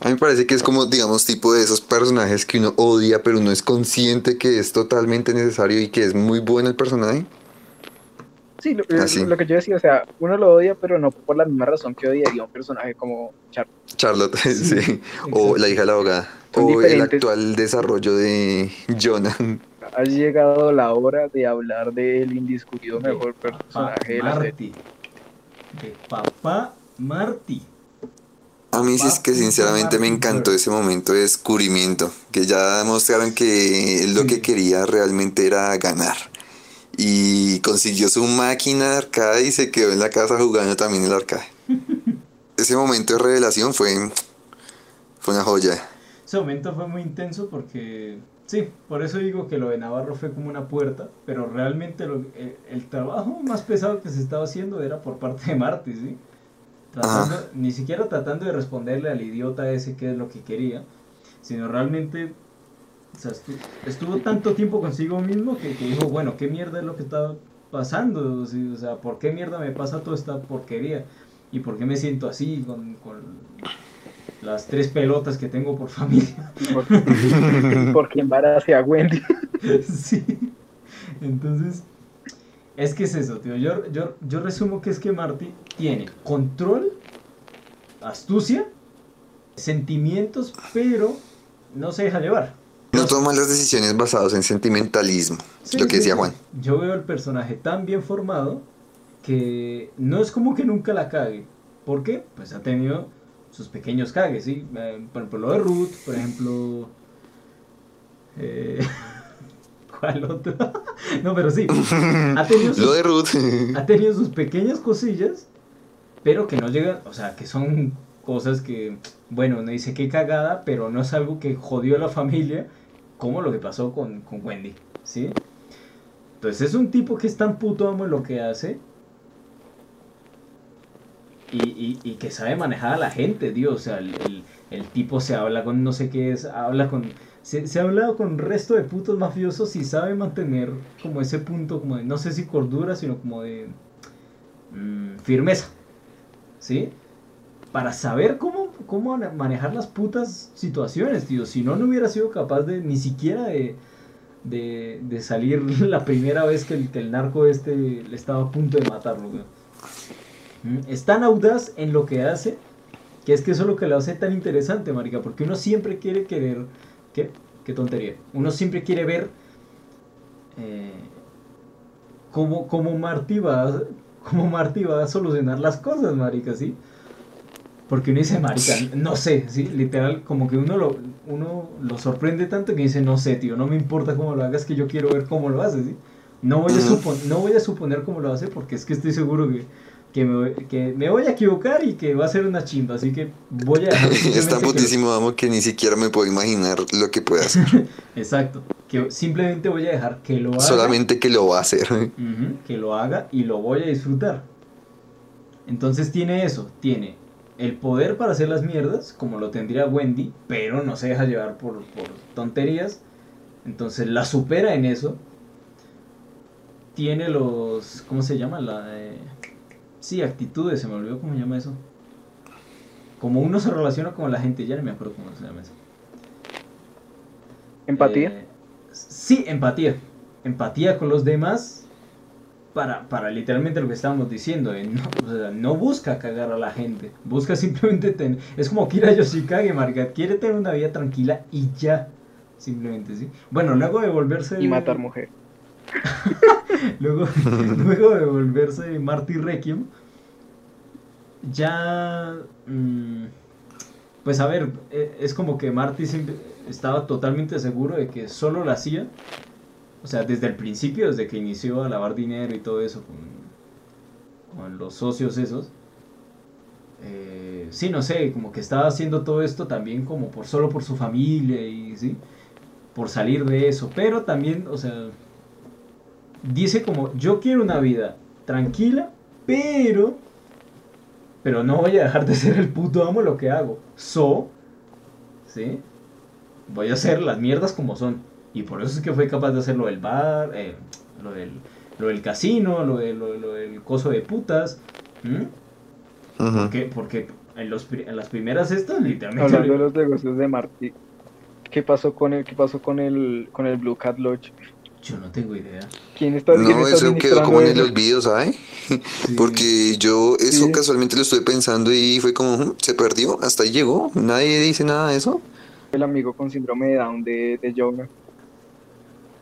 Speaker 5: A mí me parece que es como, digamos, tipo de esos personajes que uno odia, pero uno es consciente que es totalmente necesario y que es muy bueno el personaje.
Speaker 6: Sí, lo,
Speaker 5: sí.
Speaker 6: lo que yo decía, o sea, uno lo odia, pero no por la misma razón que odiaría a un personaje como Char.
Speaker 5: Charlotte, sí. O la hija de la abogada.
Speaker 6: Son
Speaker 5: O el actual desarrollo de Jonah.
Speaker 6: Ha llegado la hora de hablar del indiscutido
Speaker 4: De
Speaker 6: mejor personaje de la serie.
Speaker 4: Marty. De papá Marty.
Speaker 5: A mí sí es que sinceramente me encantó ese momento de descubrimiento, que ya demostraron que él lo que quería realmente era ganar. Y consiguió su máquina de arcade y se quedó en la casa jugando también el arcade. ese momento de revelación fue, fue una joya.
Speaker 4: Ese momento fue muy intenso porque, sí, por eso digo que lo de Navarro fue como una puerta, pero realmente lo- el, el trabajo más pesado que se estaba haciendo era por parte de Marty, ¿sí? Tratando- ni siquiera tratando de responderle al idiota ese qué es lo que quería, sino realmente o sea, estu- estuvo tanto tiempo consigo mismo que, que dijo, bueno, ¿qué mierda es lo que está pasando? O sea, ¿por qué mierda me pasa toda esta porquería? ¿Y por qué me siento así con, con las tres pelotas que tengo por familia?
Speaker 6: Por- Porque embarace a Wendy.
Speaker 4: sí. Entonces, es que es eso, tío. Yo, yo, yo resumo que es que Marty tiene control, astucia, sentimientos, pero no se deja llevar.
Speaker 5: No toma las decisiones basadas en sentimentalismo,
Speaker 4: Sí,
Speaker 5: lo que decía
Speaker 4: sí.
Speaker 5: Juan.
Speaker 4: Yo veo el personaje tan bien formado que no es como que nunca la cague. ¿Por qué? Pues ha tenido sus pequeños cagues, ¿sí? Eh, por ejemplo, lo de Ruth, por ejemplo... eh, ¿Cuál otro? no, pero sí. Ha tenido sus
Speaker 5: Lo de Ruth.
Speaker 4: ha tenido sus pequeñas cosillas, pero que no llegan, o sea, que son cosas que, bueno, uno dice qué cagada, pero no es algo que jodió a la familia, como lo que pasó con, con Wendy, ¿sí? Entonces es un tipo que es tan puto amo en lo que hace y, y- que sabe manejar a la gente, Dios, o sea, el, el- el tipo se habla con no sé qué es, habla con... Se, se ha hablado con resto de putos mafiosos y sabe mantener como ese punto, como de, no sé si cordura, sino como de mm, firmeza. ¿Sí? para saber cómo, cómo manejar las putas situaciones, tío. Si no, no hubiera sido capaz de ni siquiera de, de, salir la primera vez que el, que el, narco este le estaba a punto de matarlo, ¿Mm? Es tan audaz en lo que hace que es que eso es lo que lo hace tan interesante, marica, porque uno siempre quiere querer... ¿Qué? Qué tontería. Uno siempre quiere ver eh, cómo, cómo, Marty va, cómo Marty va a solucionar las cosas, marica, ¿sí? Porque uno dice, marica, no sé, ¿sí? Literal, como que uno lo, uno lo sorprende tanto que dice, no sé, tío, no me importa cómo lo hagas, que yo quiero ver cómo lo haces, ¿sí? No voy, a no voy a suponer cómo lo hace porque es que estoy seguro que que me, que me voy a equivocar y que va a ser una chimba, así que voy a
Speaker 5: Es tan putísimo, vamos, que ni siquiera me puedo imaginar lo que puede hacer.
Speaker 4: Exacto, que simplemente voy a dejar que lo haga.
Speaker 5: Solamente que lo va a hacer.
Speaker 4: que lo haga y lo voy a disfrutar. Entonces tiene eso, tiene el poder para hacer las mierdas, como lo tendría Wendy, pero no se deja llevar por, por tonterías. Entonces la supera en eso. Tiene los. ¿Cómo se llama? La. Eh, Sí, actitudes, se me olvidó cómo se llama eso. Como uno se relaciona con la gente, ya no me acuerdo cómo se llama eso.
Speaker 6: ¿Empatía?
Speaker 4: Eh, sí, empatía. Empatía con los demás para, para literalmente lo que estábamos diciendo. Eh, no, busca cagar a la gente. Busca simplemente tener... Es como Kira Yoshikage, Marga. Quiere tener una vida tranquila y ya. Simplemente, ¿sí? Bueno, luego de volverse...
Speaker 6: Y matar mujer.
Speaker 4: luego, luego de volverse Marty Requiem, ya... Mm, pues a ver, e, es como que Marty estaba totalmente seguro de que solo lo hacía. O sea, desde el principio, desde que inició a lavar dinero y todo eso con, con los socios esos. Eh, sí, no sé, como que estaba haciendo todo esto también como por solo por su familia y sí, por salir de eso. Pero también, o sea, dice como, yo quiero una vida tranquila, pero... Pero no voy a dejar de ser el puto amo lo que hago. So, ¿sí? Voy a hacer las mierdas como son. Y por eso es que fue capaz de hacer lo del bar, eh, lo, del, lo del casino, lo, de, lo, del coso de putas. porque, porque en, los, en las primeras estas, literalmente...
Speaker 6: Hablando de los negocios de Marty, ¿qué pasó con el, qué pasó con el, con el Blue Cat Lodge?
Speaker 4: Yo no tengo idea.
Speaker 6: ¿Quién está,
Speaker 5: no, eso quedó como en el olvido, ¿sabes? Porque yo eso casualmente lo estuve pensando y fue como, se perdió, hasta ahí llegó, nadie dice nada de eso.
Speaker 6: El amigo con síndrome de Down de, de Jonah.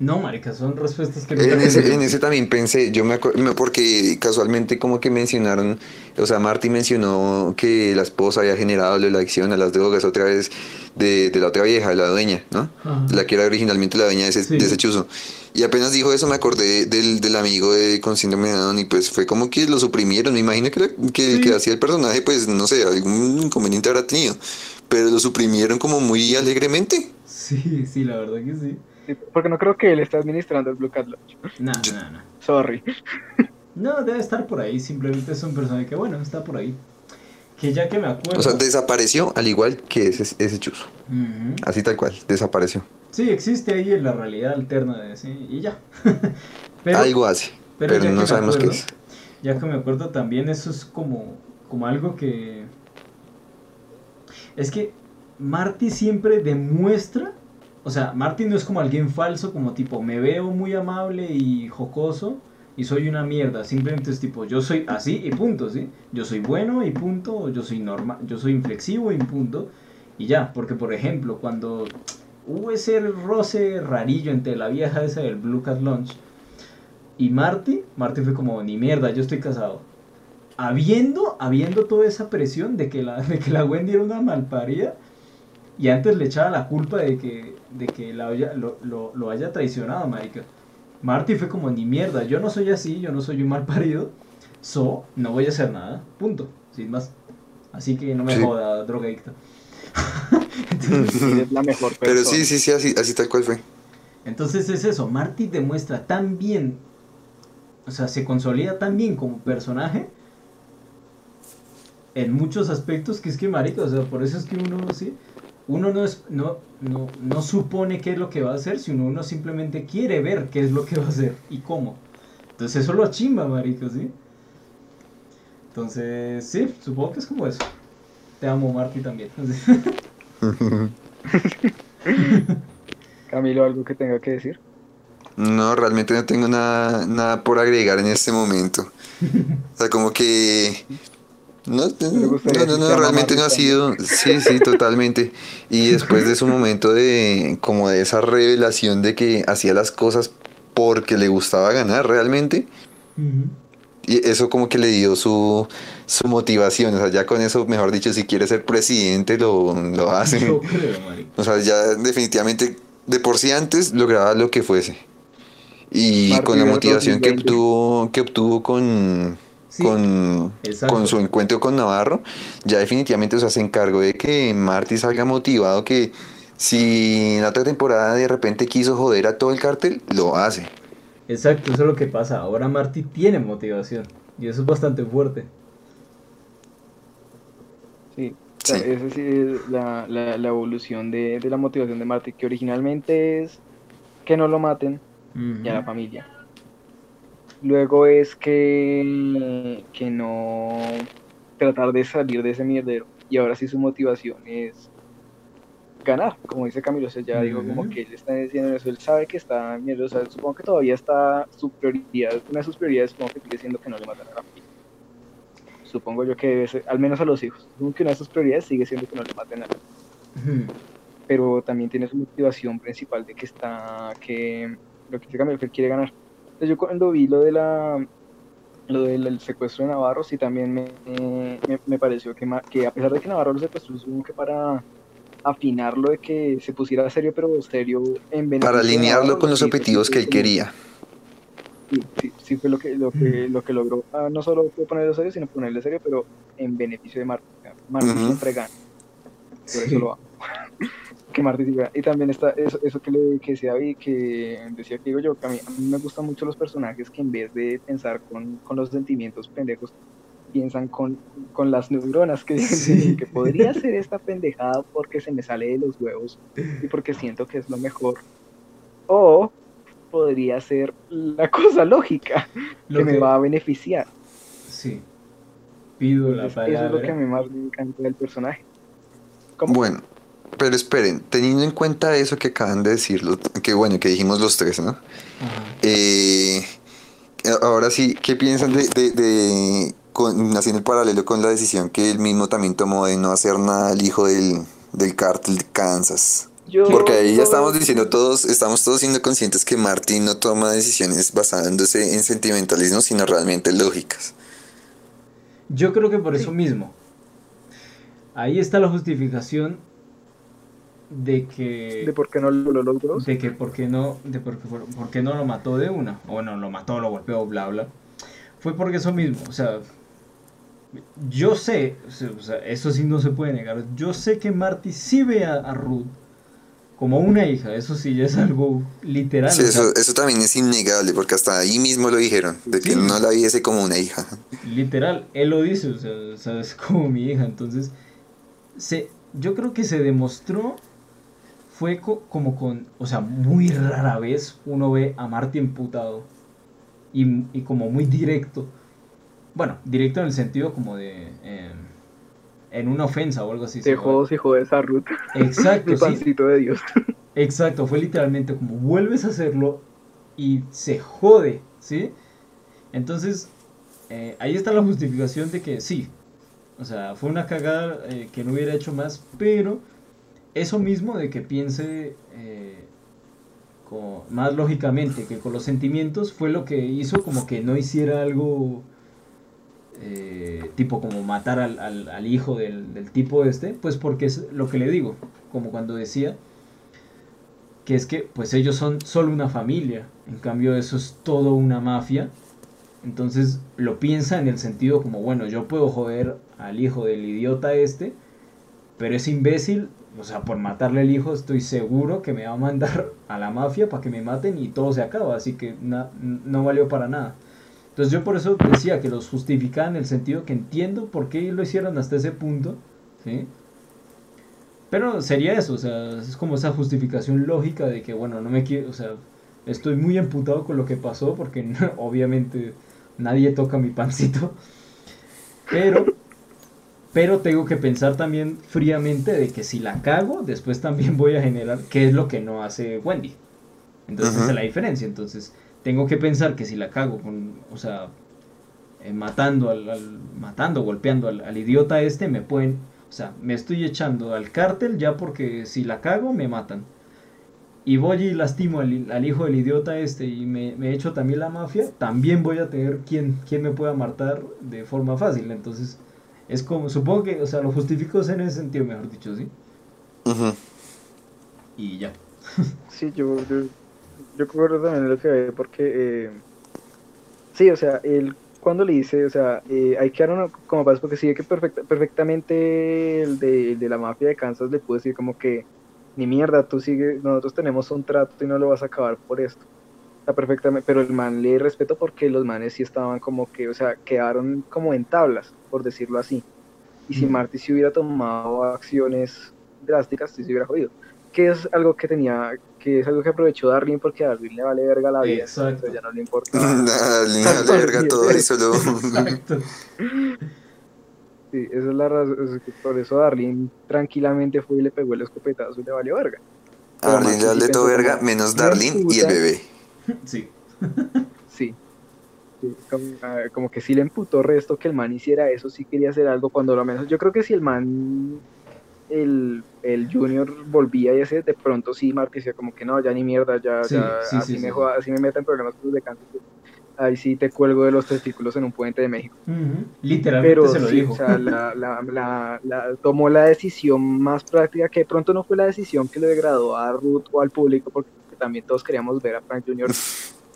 Speaker 4: No, marica, son respuestas que...
Speaker 5: En ese, en ese también pensé, yo me acuerdo, porque casualmente como que mencionaron, o sea, Marty mencionó que la esposa había generado la adicción a las drogas otra vez de, la otra vieja, de la dueña, ¿no? La que era originalmente la dueña de ese, de ese chuzo. Y apenas dijo eso me acordé del, del amigo de, con síndrome de Down y pues fue como que lo suprimieron. Me imagino que, que, que hacía el personaje, pues no sé, algún inconveniente habrá tenido. Pero lo suprimieron como muy alegremente.
Speaker 4: Sí, sí, la verdad que sí
Speaker 6: porque no creo que él esté administrando el Blue Cat Lodge.
Speaker 4: No, no, no.
Speaker 6: Sorry.
Speaker 4: No, debe estar por ahí, simplemente es un personaje que, bueno, está por ahí. Que ya que me acuerdo.
Speaker 5: O sea, desapareció al igual que ese, ese chuzo. Así tal cual, desapareció.
Speaker 4: Sí, existe ahí en la realidad alterna de ese, y ya.
Speaker 5: algo hace, pero, no sabemos qué es.
Speaker 4: Ya que me acuerdo también, eso es como, como algo que. Es que Marty siempre demuestra o sea, Martin no es como alguien falso, como tipo, me veo muy amable y jocoso y soy una mierda. Simplemente es tipo, yo soy así y punto, ¿sí? Yo soy bueno y punto, yo soy normal, yo soy inflexivo y punto. Y ya, porque por ejemplo, cuando hubo ese roce rarillo entre la vieja esa del Blue Cat Lunch y Marty, Marty fue como, ni mierda, yo estoy casado. Habiendo, habiendo toda esa presión de que la, de que la Wendy era una malparida, y antes le echaba la culpa de que, de que la lo, lo, lo, haya traicionado, marica. Marty fue como, ni mierda, yo no soy así, yo no soy un mal parido, so, no voy a hacer nada, punto, sin más. Así que no me joda, drogadicta.
Speaker 6: es la mejor
Speaker 5: Pero sí, sí, sí, así, así tal cual fue.
Speaker 4: Entonces es eso, Marty demuestra tan bien, o sea, se consolida tan bien como personaje en muchos aspectos que es que, marica, o sea, por eso es que uno, sí, uno no, es, no, no, no, supone qué es lo que va a hacer, sino uno simplemente quiere ver qué es lo que va a hacer y cómo. Entonces eso lo chimba, marico, ¿sí? Entonces, sí, supongo que es como eso. Te amo, Marty, también.
Speaker 6: Camilo, ¿algo que tenga que decir?
Speaker 5: No, realmente no tengo nada, nada por agregar en este momento. O sea, como que... No, no, no, no, realmente no ha sido... Sí, sí, totalmente. Y después de su momento de... como de esa revelación de que hacía las cosas porque le gustaba ganar realmente. Y eso como que le dio su, su motivación. O sea, ya con eso, mejor dicho, si quiere ser presidente, lo, lo hace.
Speaker 4: Creo.
Speaker 5: O sea, ya definitivamente, de por sí antes, lograba lo que fuese. Y
Speaker 6: Martín
Speaker 5: con la motivación que
Speaker 6: 2020.
Speaker 5: obtuvo, que obtuvo con,
Speaker 4: Sí,
Speaker 5: con, con su encuentro con Navarro, ya definitivamente o sea, se encargó de que Marty salga motivado, que si en la otra temporada de repente quiso joder a todo el cártel, lo hace.
Speaker 4: Exacto, eso es lo que pasa. Ahora Marty tiene motivación. Y eso es bastante fuerte.
Speaker 6: Sí, esa sí es la, la, la evolución de, de la motivación de Marty, que originalmente es que no lo maten y a la familia. Luego es que, que no tratar de salir de ese mierdero. Y ahora sí su motivación es ganar, como dice Camilo. O sea, ya digo, como que él está diciendo eso, él sabe que está mierda. O sea, supongo que todavía está su prioridad, una de sus prioridades, supongo que sigue siendo que no le matan a la familia. Supongo yo que debe ser, al menos a los hijos. Supongo que una de sus prioridades sigue siendo que no le maten a la
Speaker 4: Ujú.
Speaker 6: pero también tiene su motivación principal de que está, que lo que dice Camilo, que él quiere ganar. Entonces yo cuando vi lo de la lo del el secuestro de Navarro, sí también me, me, me pareció que, que a pesar de que Navarro lo secuestró, supongo que para afinarlo de que se pusiera serio, pero serio en beneficio
Speaker 5: Para alinearlo con los
Speaker 6: sí,
Speaker 5: objetivos que él quería.
Speaker 6: Sí, sí, sí fue lo que, lo que, lo que logró. Ah, no solo fue ponerlo serio, sino ponerle serio, pero en beneficio de Marty. O sea, Marty
Speaker 5: Ujú.
Speaker 6: siempre gana. Por eso lo amo. que Marty sí gana. Y también está eso, eso que, le, que decía David, que decía que digo yo, que a mí, a mí me gustan mucho los personajes que en vez de pensar con, con los sentimientos pendejos, piensan con, con las neuronas que dicen
Speaker 4: Sí.
Speaker 6: que podría ser esta pendejada porque se me sale de los huevos y porque siento que es lo mejor. O podría ser la cosa lógica
Speaker 4: Lo
Speaker 6: que me va a beneficiar.
Speaker 4: Sí. Pido la
Speaker 6: Entonces, eso es lo que a mí más me encanta del personaje. ¿Cómo?
Speaker 5: Bueno, pero esperen, teniendo en cuenta eso que acaban de decirlo, que bueno, que dijimos los tres, ¿no?
Speaker 4: Ajá.
Speaker 5: Eh, ahora sí, ¿qué piensan de, de, de- con- haciendo el paralelo con la decisión que él mismo también tomó de no hacer nada al hijo del, del cártel de Kansas?
Speaker 6: Yo-
Speaker 5: Porque ahí ya estamos diciendo todos, estamos todos siendo conscientes que Martin no toma decisiones basándose en sentimentalismo, sino realmente lógicas.
Speaker 4: Yo creo que por eso mismo. Ahí está la justificación de que.
Speaker 6: de por qué no lo logró.
Speaker 4: de que por qué no de por, por- por qué no lo mató de una o bueno lo mató lo golpeó bla bla fue porque eso mismo o sea yo sé o sea, eso sí no se puede negar yo sé que Marty sí ve a, a Ruth como una hija eso sí ya es algo literal
Speaker 5: Sí, eso, eso también es innegable, porque hasta ahí mismo lo dijeron, de que
Speaker 4: Sí.
Speaker 5: no la viese como una hija.
Speaker 4: literal él lo dice o sea, o sea, es como mi hija entonces se yo creo que se demostró fue co- como con, o sea, muy rara vez uno ve a Marty emputado y, y como muy directo. Bueno, directo en el sentido como de... eh, en una ofensa o algo así.
Speaker 6: Te
Speaker 4: ¿sí?
Speaker 6: jodos y jodes a Ruth.
Speaker 4: Exacto,
Speaker 6: Mi
Speaker 4: sí.
Speaker 6: pancito de Dios.
Speaker 4: Exacto, fue literalmente como vuelves a hacerlo y se jode, ¿sí? Entonces, eh, ahí está la justificación de que sí, o sea, fue una cagada eh, que no hubiera hecho más, pero eso mismo de que piense eh, co- más lógicamente que con los sentimientos fue lo que hizo como que no hiciera algo eh, tipo como matar al, al- al hijo del, del tipo este, pues porque es lo que le digo, como cuando decía que es que pues ellos son solo una familia, en cambio eso es todo una mafia, entonces lo piensa en el sentido como, bueno, yo puedo joder al hijo del idiota este, pero ese imbécil, o sea, por matarle al hijo estoy seguro que me va a mandar a la mafia para que me maten y todo se acaba, así que na- no valió para nada. Entonces yo por eso decía que los justificaba en el sentido que entiendo por qué lo hicieron hasta ese punto, ¿sí? Pero sería eso, o sea, es como esa justificación lógica de que, bueno, no me quiero, o sea, estoy muy emputado con lo que pasó porque no- obviamente nadie toca mi pancito. Pero, pero tengo que pensar también fríamente de que si la cago, después también voy a generar, que es lo que no hace Wendy. Entonces esa es la diferencia. Entonces tengo que pensar que si la cago con, o sea, eh, matando al, al- matando, golpeando al, al idiota este, me pueden, o sea, me estoy echando al cártel ya porque si la cago me matan. Y voy y lastimo al, al hijo del idiota este y me, me echo también la mafia, también voy a tener quien, quien me pueda matar de forma fácil. Entonces, es como, supongo que, o sea, lo justifico en ese sentido, mejor dicho, ¿sí?
Speaker 5: Ujú.
Speaker 4: Y ya.
Speaker 6: Sí, yo, yo, yo concuerdo también lo que ve, porque eh, sí, o sea, él cuando le dice, o sea, eh, hay que dar uno como paz, porque sí que perfecta, perfectamente el de, el de la mafia de Kansas le pudo decir como que, ni mierda, tú sigues, nosotros tenemos un trato y no lo vas a acabar por esto. Perfectamente, pero el man le respeto porque los manes sí estaban como que, o sea, quedaron como en tablas, por decirlo así. Y si. Marty si hubiera tomado acciones drásticas, sí se hubiera jodido que es algo que tenía, que es algo que aprovechó Darlene porque a Darlene le vale verga la vida,
Speaker 4: Exacto.
Speaker 6: entonces ya no le importa.
Speaker 5: Nada, le vale verga todo y solo.
Speaker 4: Exacto.
Speaker 6: Sí, esa es la razón, es que por eso Darlene tranquilamente fue y le pegó el escopetazo y le valió verga.
Speaker 5: A Darlene le vale todo verga, menos Darlene y el bebé.
Speaker 4: Sí.
Speaker 6: Sí. Sí, como, ah, como que sí le emputó resto que el man hiciera eso, sí quería hacer algo, cuando lo menos, yo creo que si el man, el, el Junior volvía y ese de pronto sí Marty decía como que no, ya ni mierda, ya,
Speaker 4: Sí,
Speaker 6: ya
Speaker 4: sí,
Speaker 6: así,
Speaker 4: sí,
Speaker 6: me joda- así me meten problemas de cáncer, ahí sí te cuelgo de los testículos en un puente de México.
Speaker 4: Ujú. Literalmente
Speaker 6: Pero
Speaker 4: se lo dijo.
Speaker 6: o sea, la, la, la, la- tomó la decisión más práctica, que de pronto no fue la decisión que le degradó a Ruth o al público, porque también todos queríamos ver a Frank Jr.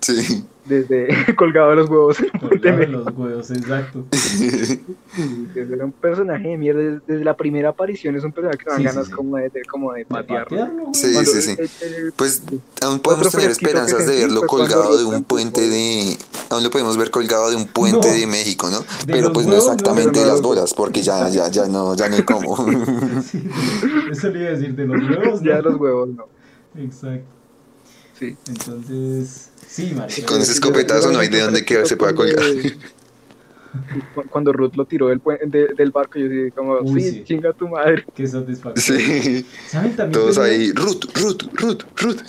Speaker 5: Sí.
Speaker 6: desde colgado de los huevos de
Speaker 4: Colgado de los huevos, exacto.
Speaker 6: Era un personaje de mierda. Desde, desde la primera aparición es un personaje que dan
Speaker 4: Sí,
Speaker 6: ganas
Speaker 4: sí.
Speaker 6: como de, de- como de
Speaker 4: De
Speaker 6: patearlo.
Speaker 5: Sí,
Speaker 6: Cuando
Speaker 5: sí, sí.
Speaker 6: el- el-
Speaker 5: Pues aún podemos tener esperanzas de verlo colgado de un puente de. Aún lo podemos ver colgado de un puente
Speaker 4: No.
Speaker 5: de México, ¿no?
Speaker 4: De
Speaker 5: Pero pues no
Speaker 4: huevos, no,
Speaker 5: exactamente de
Speaker 6: no
Speaker 5: las bolas, porque ya, ya, ya no, ya no hay cómo.
Speaker 4: Sí, eso le iba a decir, de los huevos, ¿no?
Speaker 6: ya los huevos, no.
Speaker 4: Exacto.
Speaker 6: Sí.
Speaker 4: Entonces, sí, marica.
Speaker 5: Con ese escopetazo no hay de dónde que se pueda colgar.
Speaker 6: Cu- Cuando Ruth lo tiró del, de- del barco, yo dije como,
Speaker 4: Uy,
Speaker 6: sí,
Speaker 4: sí.
Speaker 6: chinga tu madre.
Speaker 4: Qué satisfacción.
Speaker 5: Sí.
Speaker 4: ¿Saben también?
Speaker 5: Todos ahí, Ruth, Ruth, Ruth, Ruth.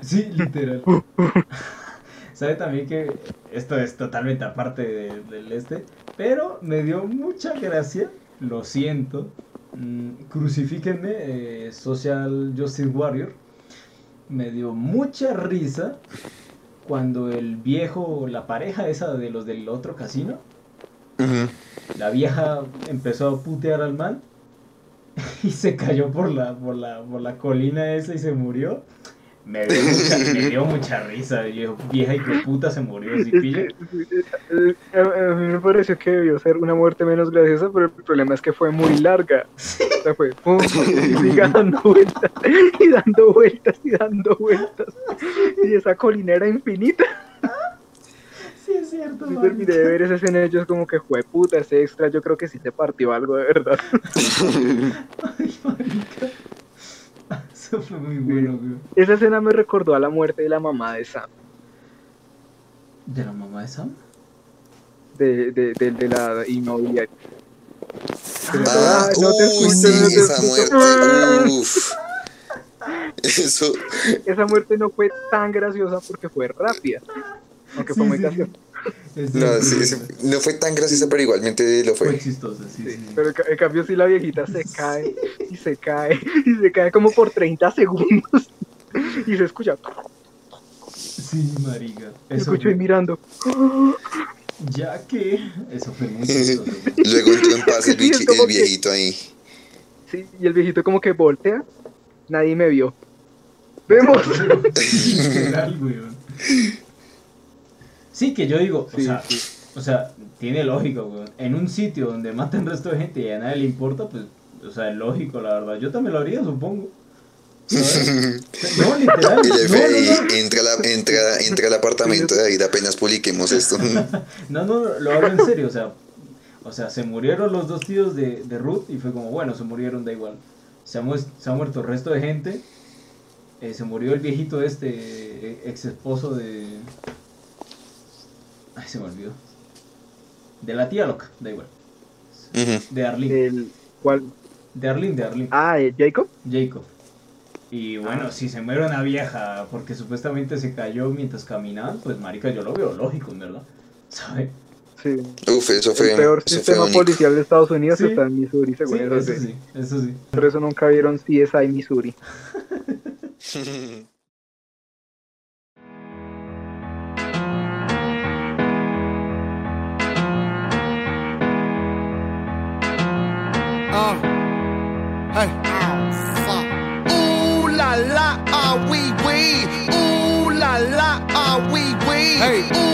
Speaker 4: Sí, literal. ¿Sabe también que esto es totalmente aparte de- del este? Pero me dio mucha gracia, lo siento. Mm, crucifíquenme, eh, Social Justice Warrior. Me dio mucha risa cuando el viejo, la pareja esa de los del otro casino, la vieja empezó a putear al man y se cayó por la, por la, por la colina esa y se murió. Me dio mucha, me dio mucha risa, viejo, vieja y que puta se murió, ¿sí
Speaker 6: Es
Speaker 4: pilla?
Speaker 6: a, a mí me pareció que debió ser una muerte menos graciosa, pero el problema es que fue muy larga. O sea, fue pum, y siga dando vueltas, y dando vueltas, y dando vueltas. Y esa colina era infinita.
Speaker 4: Sí, es cierto,
Speaker 6: Yo terminé de ver esa escena, ellos como que fue puta, ese extra, yo creo que sí se partió algo de verdad.
Speaker 4: Ay, marica. Eso fue muy bueno, güey.
Speaker 6: Esa escena me recordó a la muerte de la mamá de Sam,
Speaker 4: ¿De la mamá de Sam?
Speaker 6: de, de, de, de la inmobiliaria.
Speaker 5: Ah,
Speaker 6: Ay, no te
Speaker 5: uy,
Speaker 6: escucho,
Speaker 5: sí,
Speaker 6: no te
Speaker 5: esa
Speaker 6: escucho.
Speaker 5: muerte. Uf. Eso.
Speaker 6: Esa muerte no fue tan graciosa porque fue rápida. Aunque
Speaker 4: Sí,
Speaker 6: fue muy
Speaker 4: sí,
Speaker 6: graciosa.
Speaker 5: No,
Speaker 4: cierto,
Speaker 5: sí, no fue tan graciosa, pero igualmente lo
Speaker 4: Fue
Speaker 5: fue.
Speaker 4: chistosa, sí, sí.
Speaker 6: Pero en ca- en cambio sí la viejita se cae y se cae y se cae como por 30 segundos y se escucha,
Speaker 4: Sí, marica.
Speaker 6: se
Speaker 4: Eso
Speaker 6: escucha
Speaker 4: fue-
Speaker 6: ahí mirando.
Speaker 4: Ya que eso fue muy chistoso.
Speaker 5: Luego entró en paz el,
Speaker 6: que-
Speaker 5: viejito ahí.
Speaker 6: Sí, y el viejito como que voltea, nadie me vio. Vemos.
Speaker 4: Literal, weón. Sí, que yo digo, o sea,
Speaker 6: sí.
Speaker 4: o sea, tiene lógica, weón. En un sitio donde matan resto de gente y a nadie le importa, pues, o sea, es lógico, la verdad. Yo también lo haría, supongo. No, literal.
Speaker 5: El
Speaker 4: No, no, no.
Speaker 5: entra, la- entra, entra al apartamento de ahí apenas publiquemos esto.
Speaker 4: No, no, lo hablo en serio, o sea, o sea, se murieron los dos tíos de, de Ruth y fue como, bueno, se murieron, da igual. Se ha, mues- se ha muerto el resto de gente. eh, se murió el viejito este, ex esposo de... Ay, se me olvidó. De la tía loca, da igual. De Arlene.
Speaker 6: El, ¿Cuál?
Speaker 4: De Arlene, de Arlene.
Speaker 6: Ah, eh, Jacob.
Speaker 4: Jacob. Y bueno, si se muere una vieja porque supuestamente se cayó mientras caminaban, pues marica, yo lo veo lógico, en verdad. ¿Sabe?
Speaker 6: Sí.
Speaker 5: Uf, eso fue,
Speaker 6: el peor
Speaker 5: eso
Speaker 6: sistema policial de Estados Unidos
Speaker 4: Sí.
Speaker 6: está en Missouri,
Speaker 4: Sí,
Speaker 6: según eso.
Speaker 4: eso
Speaker 6: sí.
Speaker 4: sí, eso sí.
Speaker 6: Por eso nunca vieron CSI Missouri.
Speaker 7: Uh, hey. Ooh la la, ah wee wee. Ooh la la, ah wee wee. Hey. Ooh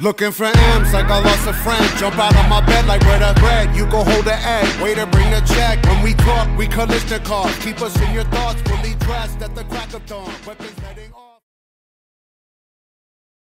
Speaker 7: Looking for M's like I lost a friend. Jump out of my bed like where the bread. You go hold the egg. to bring the check. When we talk, we collision cars. Keep us in your thoughts. Fully dressed at the crack of dawn. Weapons heading off.